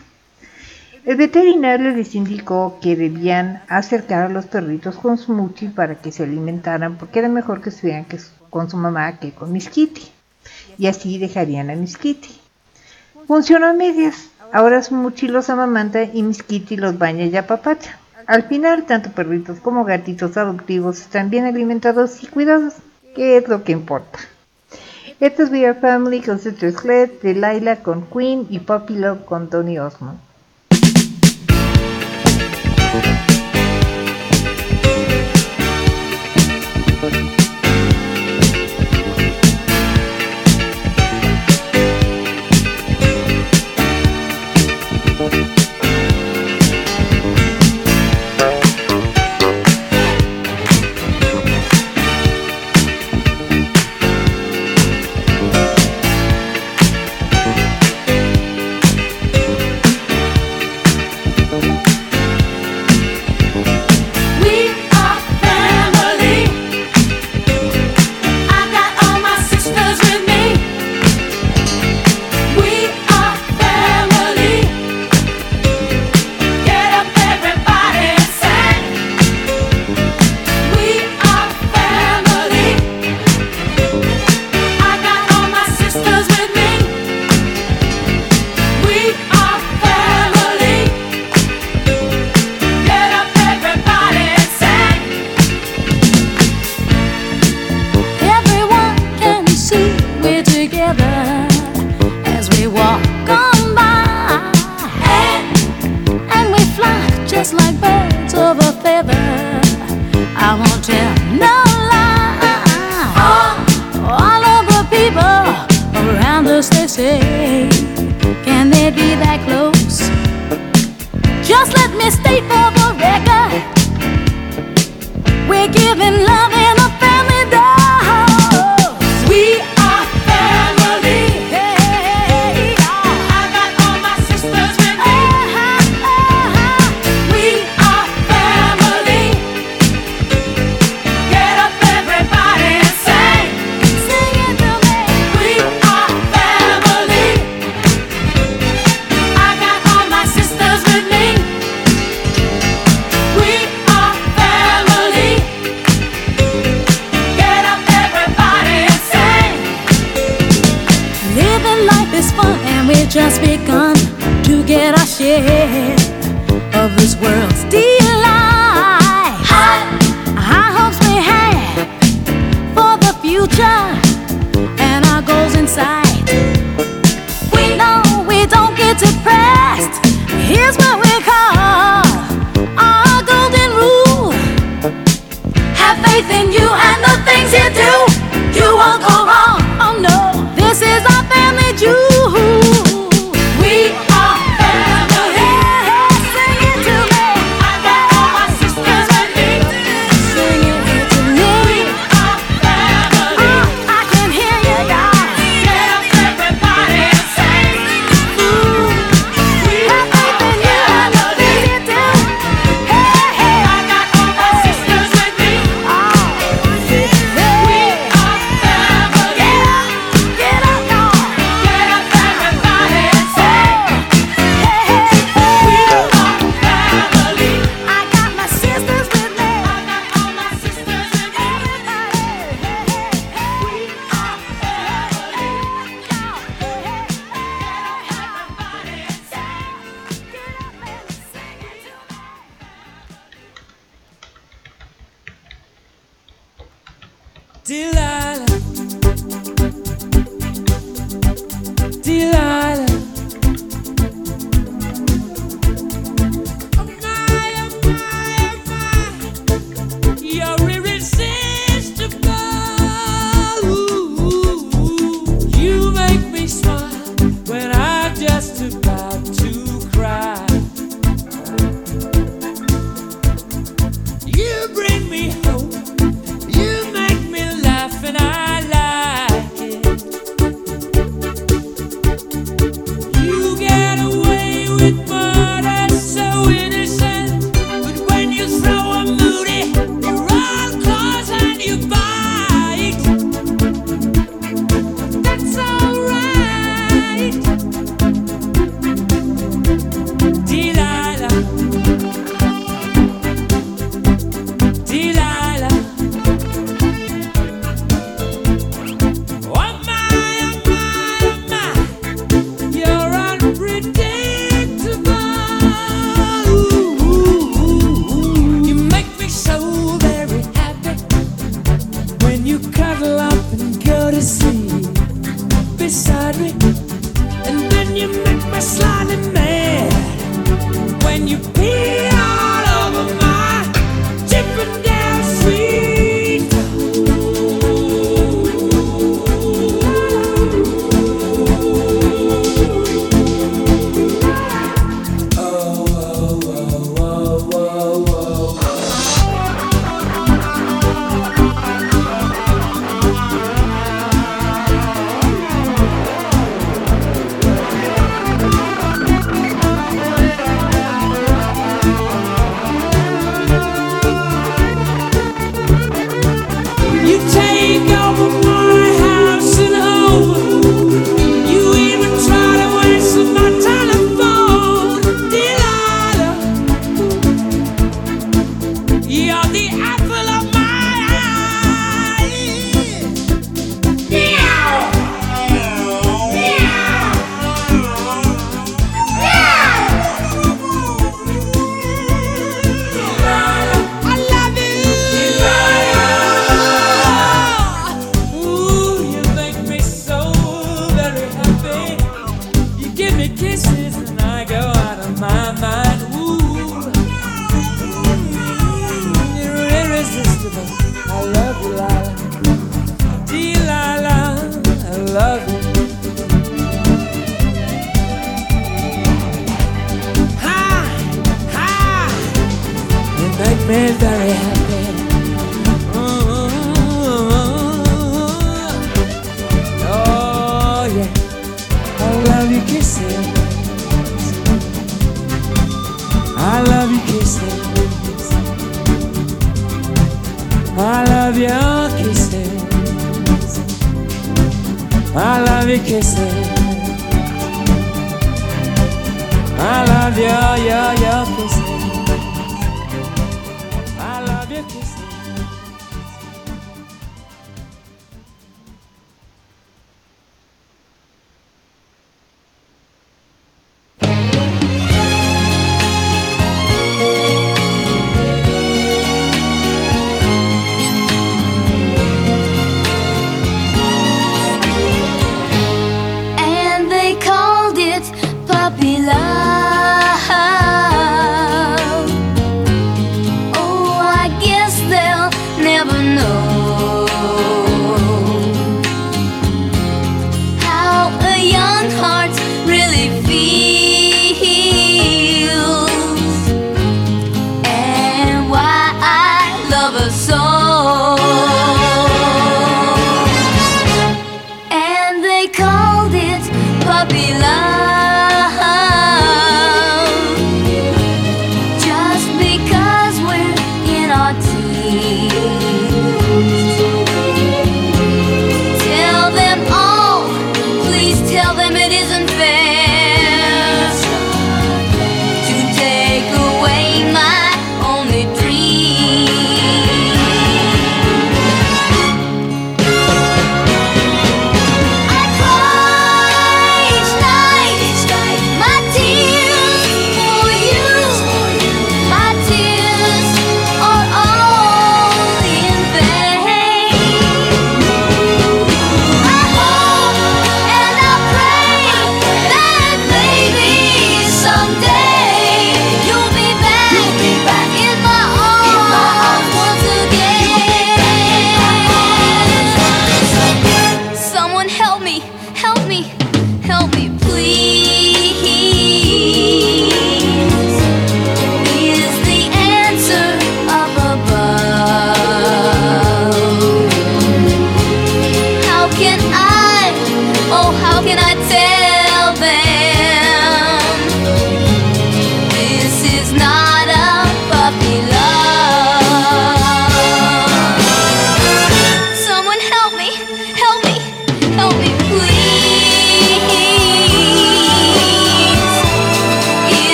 S1: El veterinario les indicó que debían acercar a los perritos con smoothie para que se alimentaran porque era mejor que estuvieran que con su mamá que con Miss Kitty. Y así dejarían a Miss Kitty. Funcionó a medias. Ahora su mochilos amamanta y Miss Kitty los baña y apapacha. Al final, tanto perritos como gatitos adoptivos están bien alimentados y cuidados, que es lo que importa. Esto es We Are Family con Sister Sled, Delilah con Queen y Puppy Love con Tony Osmond.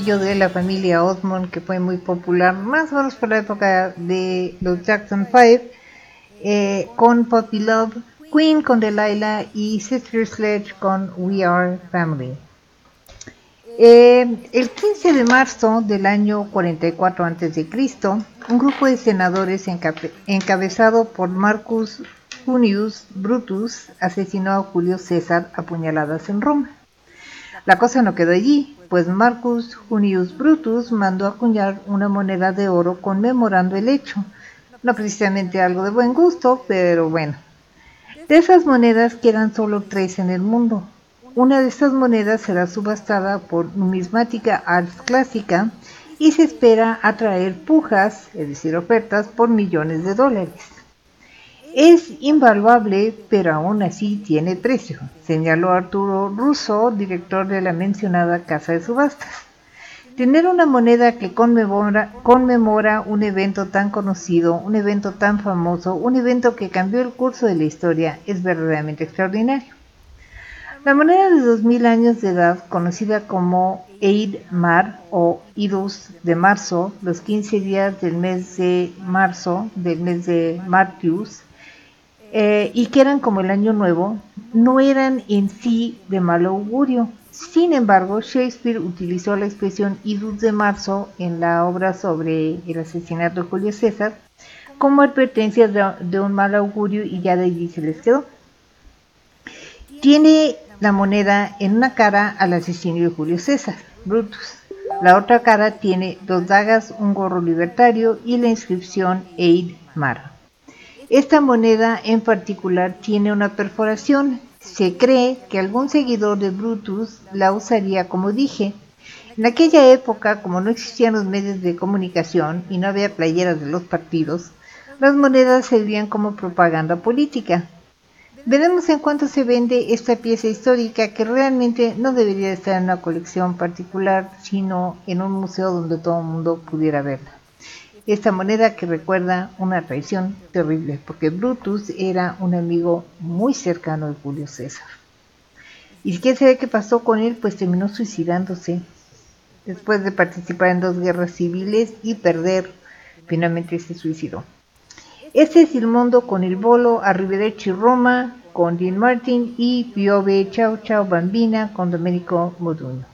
S2: De la familia Osmond, que fue muy popular, más o menos por la época de los Jackson 5, eh, con Puppy Love, Queen con Delilah y Sister Sledge con We Are Family. Eh, el 15 de marzo del año 44 a.C., un grupo de senadores encabe- encabezado por Marcus Junius Brutus asesinó a Julio César a puñaladas en Roma. La cosa no quedó allí, pues Marcus Junius Brutus mandó acuñar una moneda de oro conmemorando el hecho. No precisamente algo de buen gusto, pero bueno. De esas monedas quedan solo tres en el mundo. Una de estas monedas será subastada por Numismática Arts Clásica y se espera atraer pujas, es decir, ofertas por millones de dólares. Es invaluable, pero aún así tiene precio, señaló Arturo Russo, director de la mencionada casa de subastas. Tener una moneda que conmemora, un evento tan conocido, un evento tan famoso, un evento que cambió el curso de la historia, es verdaderamente extraordinario. La moneda de 2000 años de edad, conocida como Eid Mar o Idus de marzo, los 15 días del mes de marzo, del mes de Martius, eh, y que eran como el año nuevo, no eran en sí de mal augurio. Sin embargo, Shakespeare utilizó la expresión Idus de marzo en la obra sobre el asesinato de Julio César como advertencia de, de un mal augurio y ya de allí se les quedó. Tiene la moneda en una cara al asesino de Julio César, Brutus. La otra cara tiene dos dagas, un gorro libertario y la inscripción Eid Mar. Esta moneda en particular tiene una perforación. Se cree que algún seguidor de Brutus la usaría como dije. En aquella época, como no existían los medios de comunicación y no había playeras de los partidos, las monedas servían como propaganda política. Veremos en cuánto se vende esta pieza histórica que realmente no debería estar en una colección particular, sino en un museo donde todo el mundo pudiera verla. Esta moneda que recuerda una traición terrible, porque Brutus era un amigo muy cercano de Julio César. ¿Y qué sabe qué pasó con él? Pues terminó suicidándose después de participar en dos guerras civiles y perder, finalmente se suicidó. Este es il mondo con il volo, Arrivederci Roma con Dean Martin y Piove Ciao Ciao Bambina con Domenico Modugno.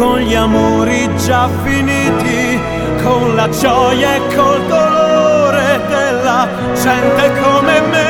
S5: con gli amori già finiti, con la gioia e col dolore della gente come me.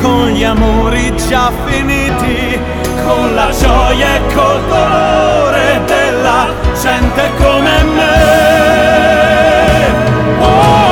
S5: con gli amori già finiti, con la gioia e col dolore della gente come me. Oh,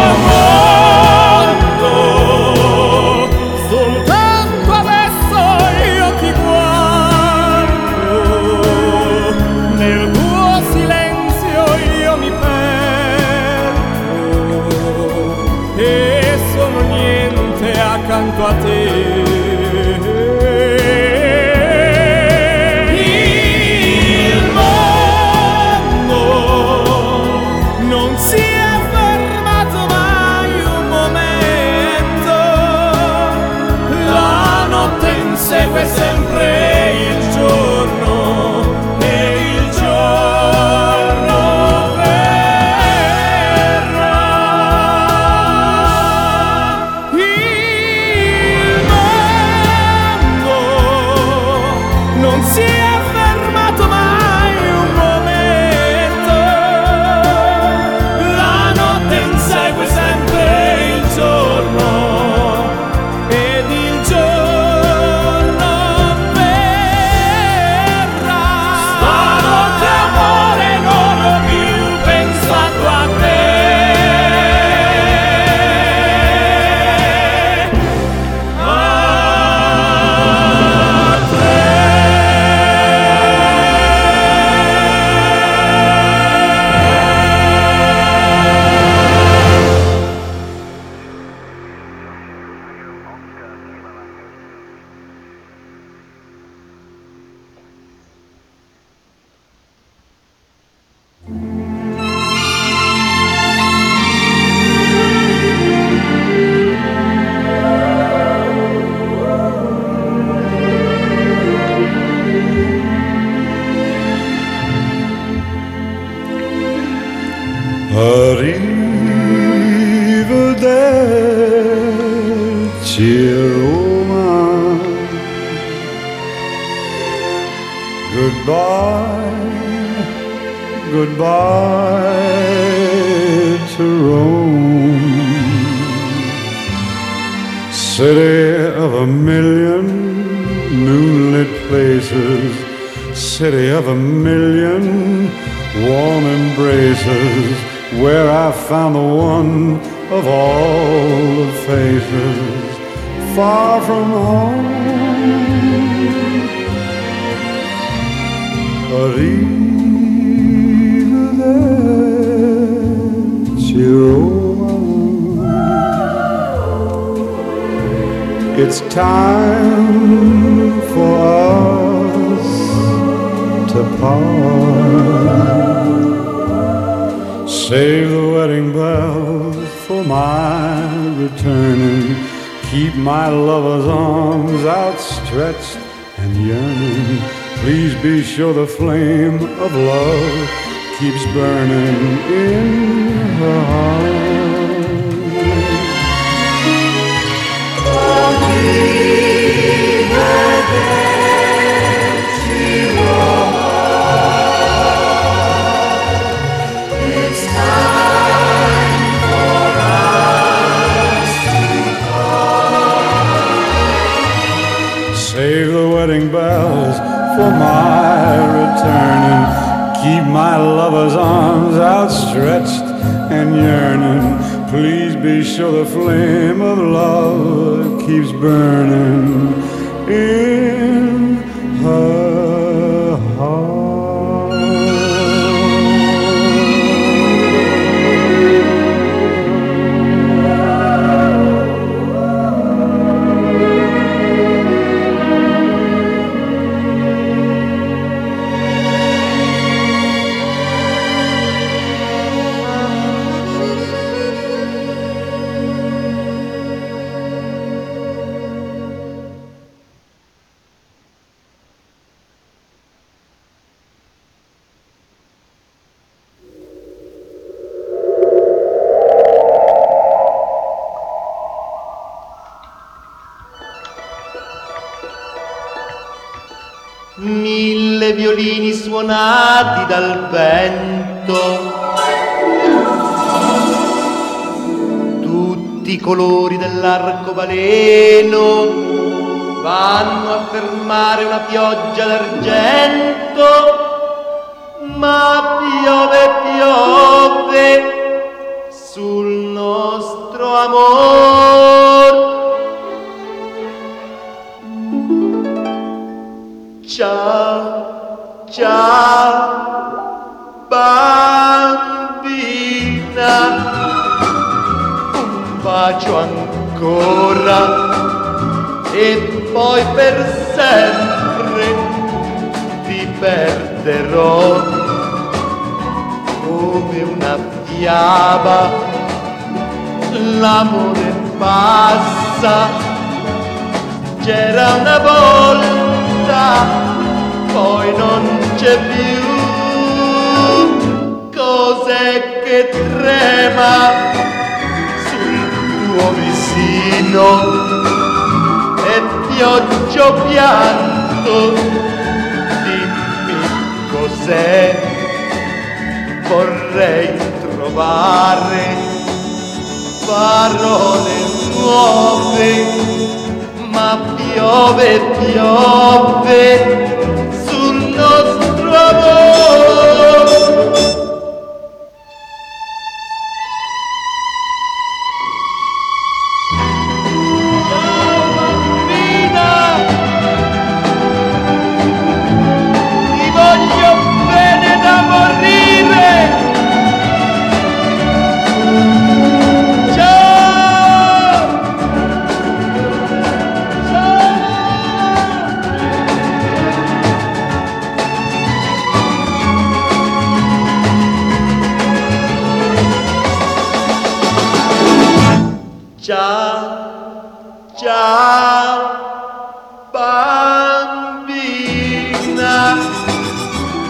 S8: dal vento, tutti i colori dell'arcobaleno vanno a fermare una pioggia d'argento, ma piove, piove sul nostro amor. Ciao, ciao, bambina, un bacio ancora e poi per sempre ti perderò come una fiaba. L'amore passa, c'era una volta poi non c'è più. Cos'è che trema sul tuo vicino e pioggia pianto. Dimmi cos'è? Vorrei trovare parole nuove ma piove, piove sul nostro bambina,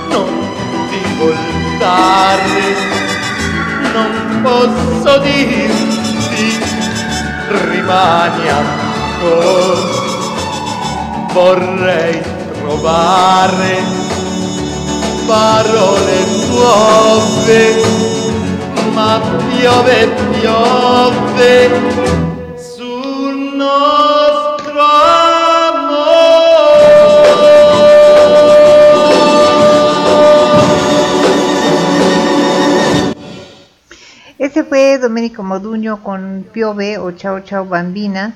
S8: non ti voltare, non posso dirti, rimani ancora. Vorrei trovare parole nuove, ma piove, piove
S2: Ese fue Domenico Moduño con Piove o Chao Chao Bambina,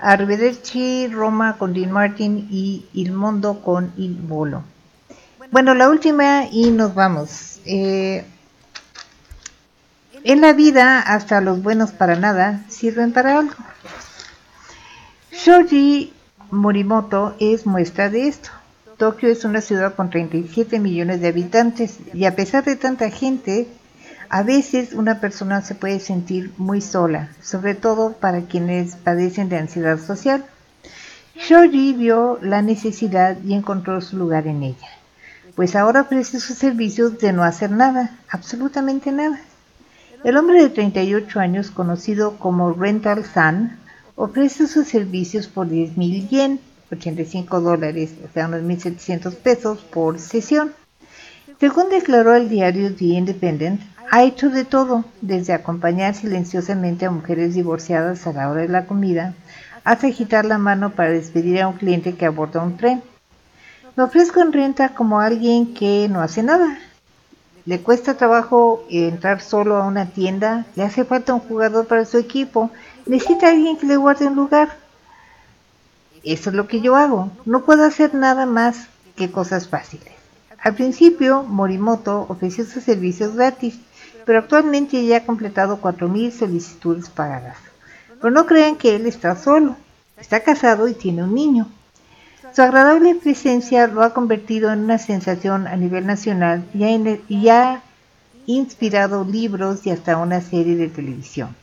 S2: Arrivederci Roma con Dean Martin y Il Mondo con Il Volo. Bueno, la última y nos vamos. Eh, en la vida, hasta los buenos para nada sirven para algo. Shoji Morimoto es muestra de esto. Tokio es una ciudad con 37 millones de habitantes y a pesar de tanta gente, a veces una persona se puede sentir muy sola, sobre todo para quienes padecen de ansiedad social. Shoji vio la necesidad y encontró su lugar en ella, pues ahora ofrece sus servicios de no hacer nada, absolutamente nada. El hombre de 38 años, conocido como Rental Sun, ofrece sus servicios por 10.000 yen, 85 dólares, o sea, unos 1.700 pesos por sesión. Según declaró el diario The Independent, ha hecho de todo, desde acompañar silenciosamente a mujeres divorciadas a la hora de la comida, hasta agitar la mano para despedir a un cliente que aborda un tren. Me ofrezco en renta como alguien que no hace nada. Le cuesta trabajo entrar solo a una tienda, le hace falta un jugador para su equipo, necesita alguien que le guarde un lugar. Eso es lo que yo hago. No puedo hacer nada más que cosas fáciles. Al principio, Morimoto ofreció sus servicios gratis, pero actualmente ya ha completado 4.000 solicitudes pagadas. Pero no crean que él está solo. Está casado y tiene un niño. Su agradable presencia lo ha convertido en una sensación a nivel nacional y ha, y ha inspirado libros y hasta una serie de televisión.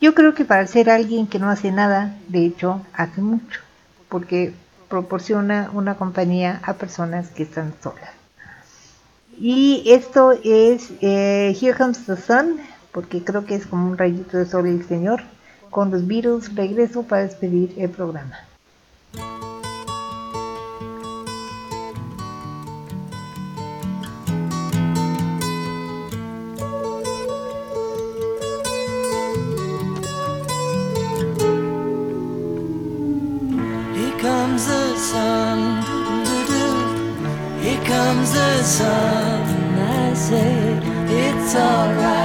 S2: Yo creo que para ser alguien que no hace nada, de hecho, hace mucho, porque proporciona una compañía a personas que están solas. Y esto es eh, Here Comes the Sun, porque creo que es como un rayito de sol el Señor. Con los Beatles regreso para despedir el programa.
S9: Here comes the sun. Doo-doo. Here comes the sun. I say it's alright.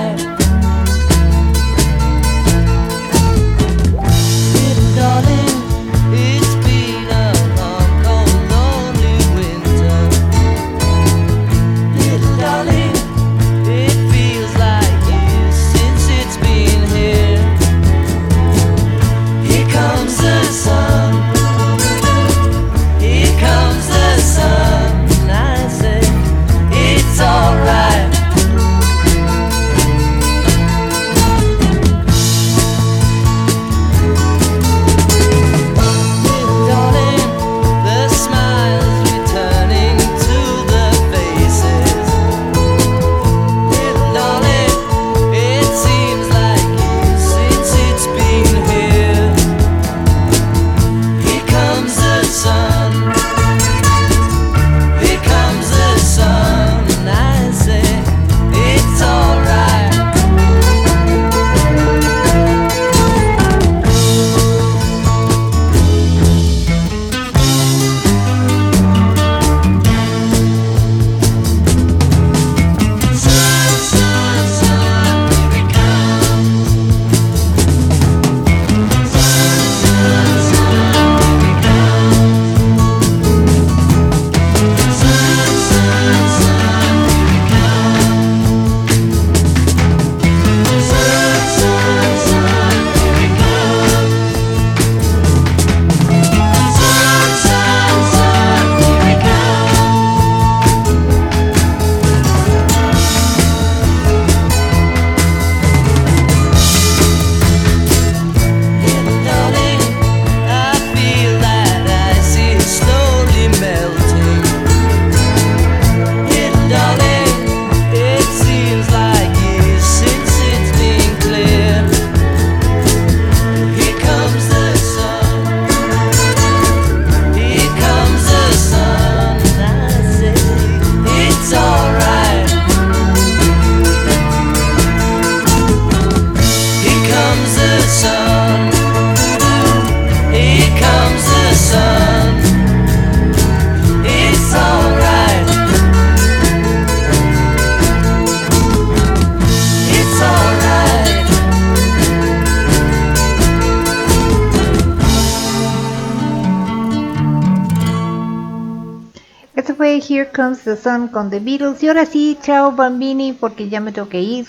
S2: Chao Bambini, porque ya me tengo que ir.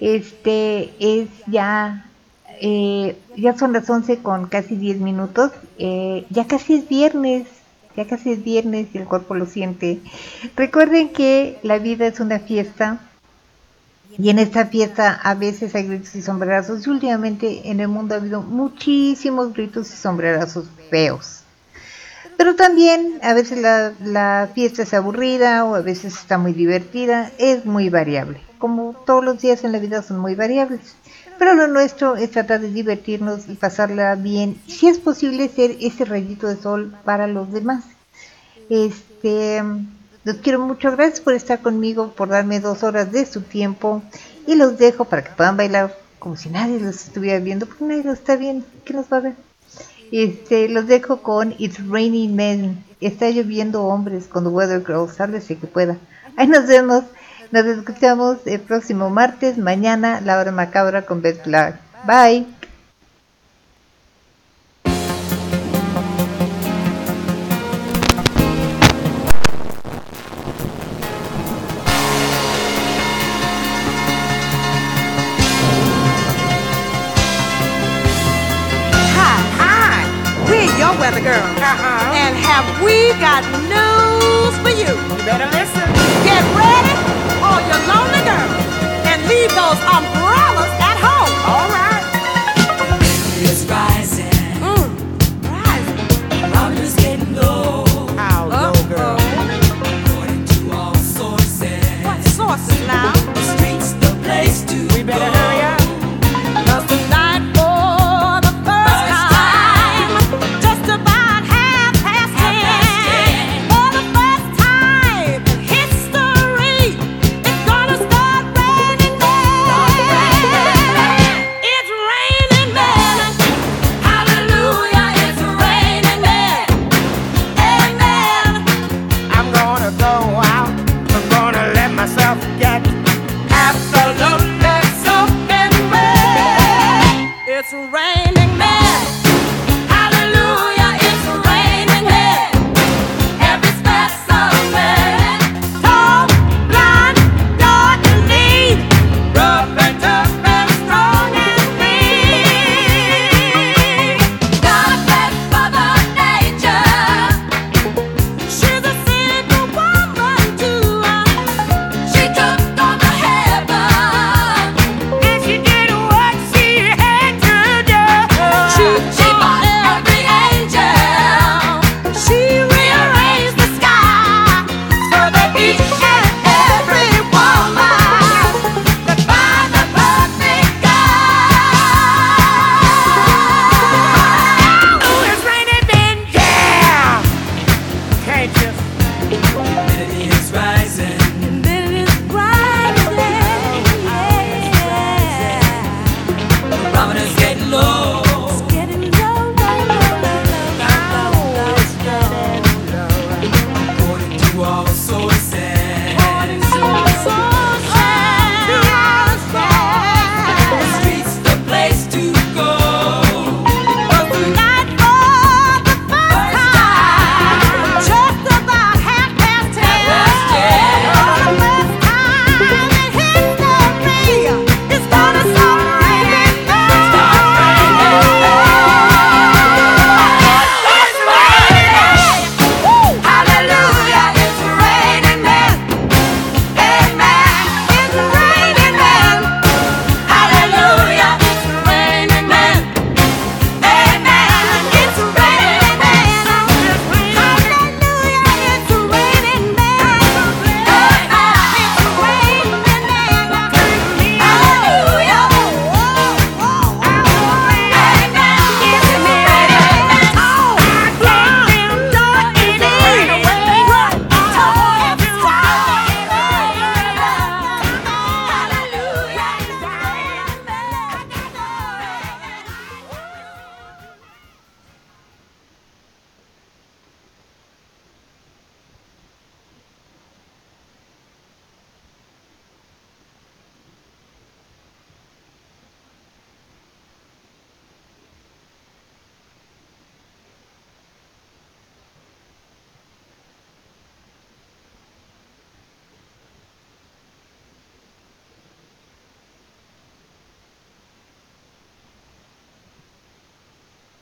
S2: Este es ya, eh, ya son las 11 con casi 10 minutos. Eh, ya casi es viernes, ya casi es viernes y el cuerpo lo siente. Recuerden que la vida es una fiesta. Y en esta fiesta a veces hay gritos y sombrerazos. Y últimamente en el mundo ha habido muchísimos gritos y sombrerazos feos. Pero también a veces la, la, fiesta es aburrida o a veces está muy divertida, es muy variable. Como todos los días en la vida son muy variables. Pero lo nuestro es tratar de divertirnos y pasarla bien. Si es posible ser ese rayito de sol para los demás. Este, los quiero mucho, gracias por estar conmigo, por darme dos horas de su tiempo. Y los dejo para que puedan bailar como si nadie los estuviera viendo, porque nadie los está viendo. ¿Qué nos va a ver? Este, los dejo con It's Raining Men. Está lloviendo hombres con The Weather Girl. Sálvese que pueda. Ahí nos vemos. Nos escuchamos el próximo martes, mañana, la hora macabra con Beth Clark. Bye.
S10: other girl. Uh-huh. And have we got news for you?
S11: You better listen.
S10: Get ready, all your lonely girls, and leave those umbrellas at home. All right.
S4: It's rising.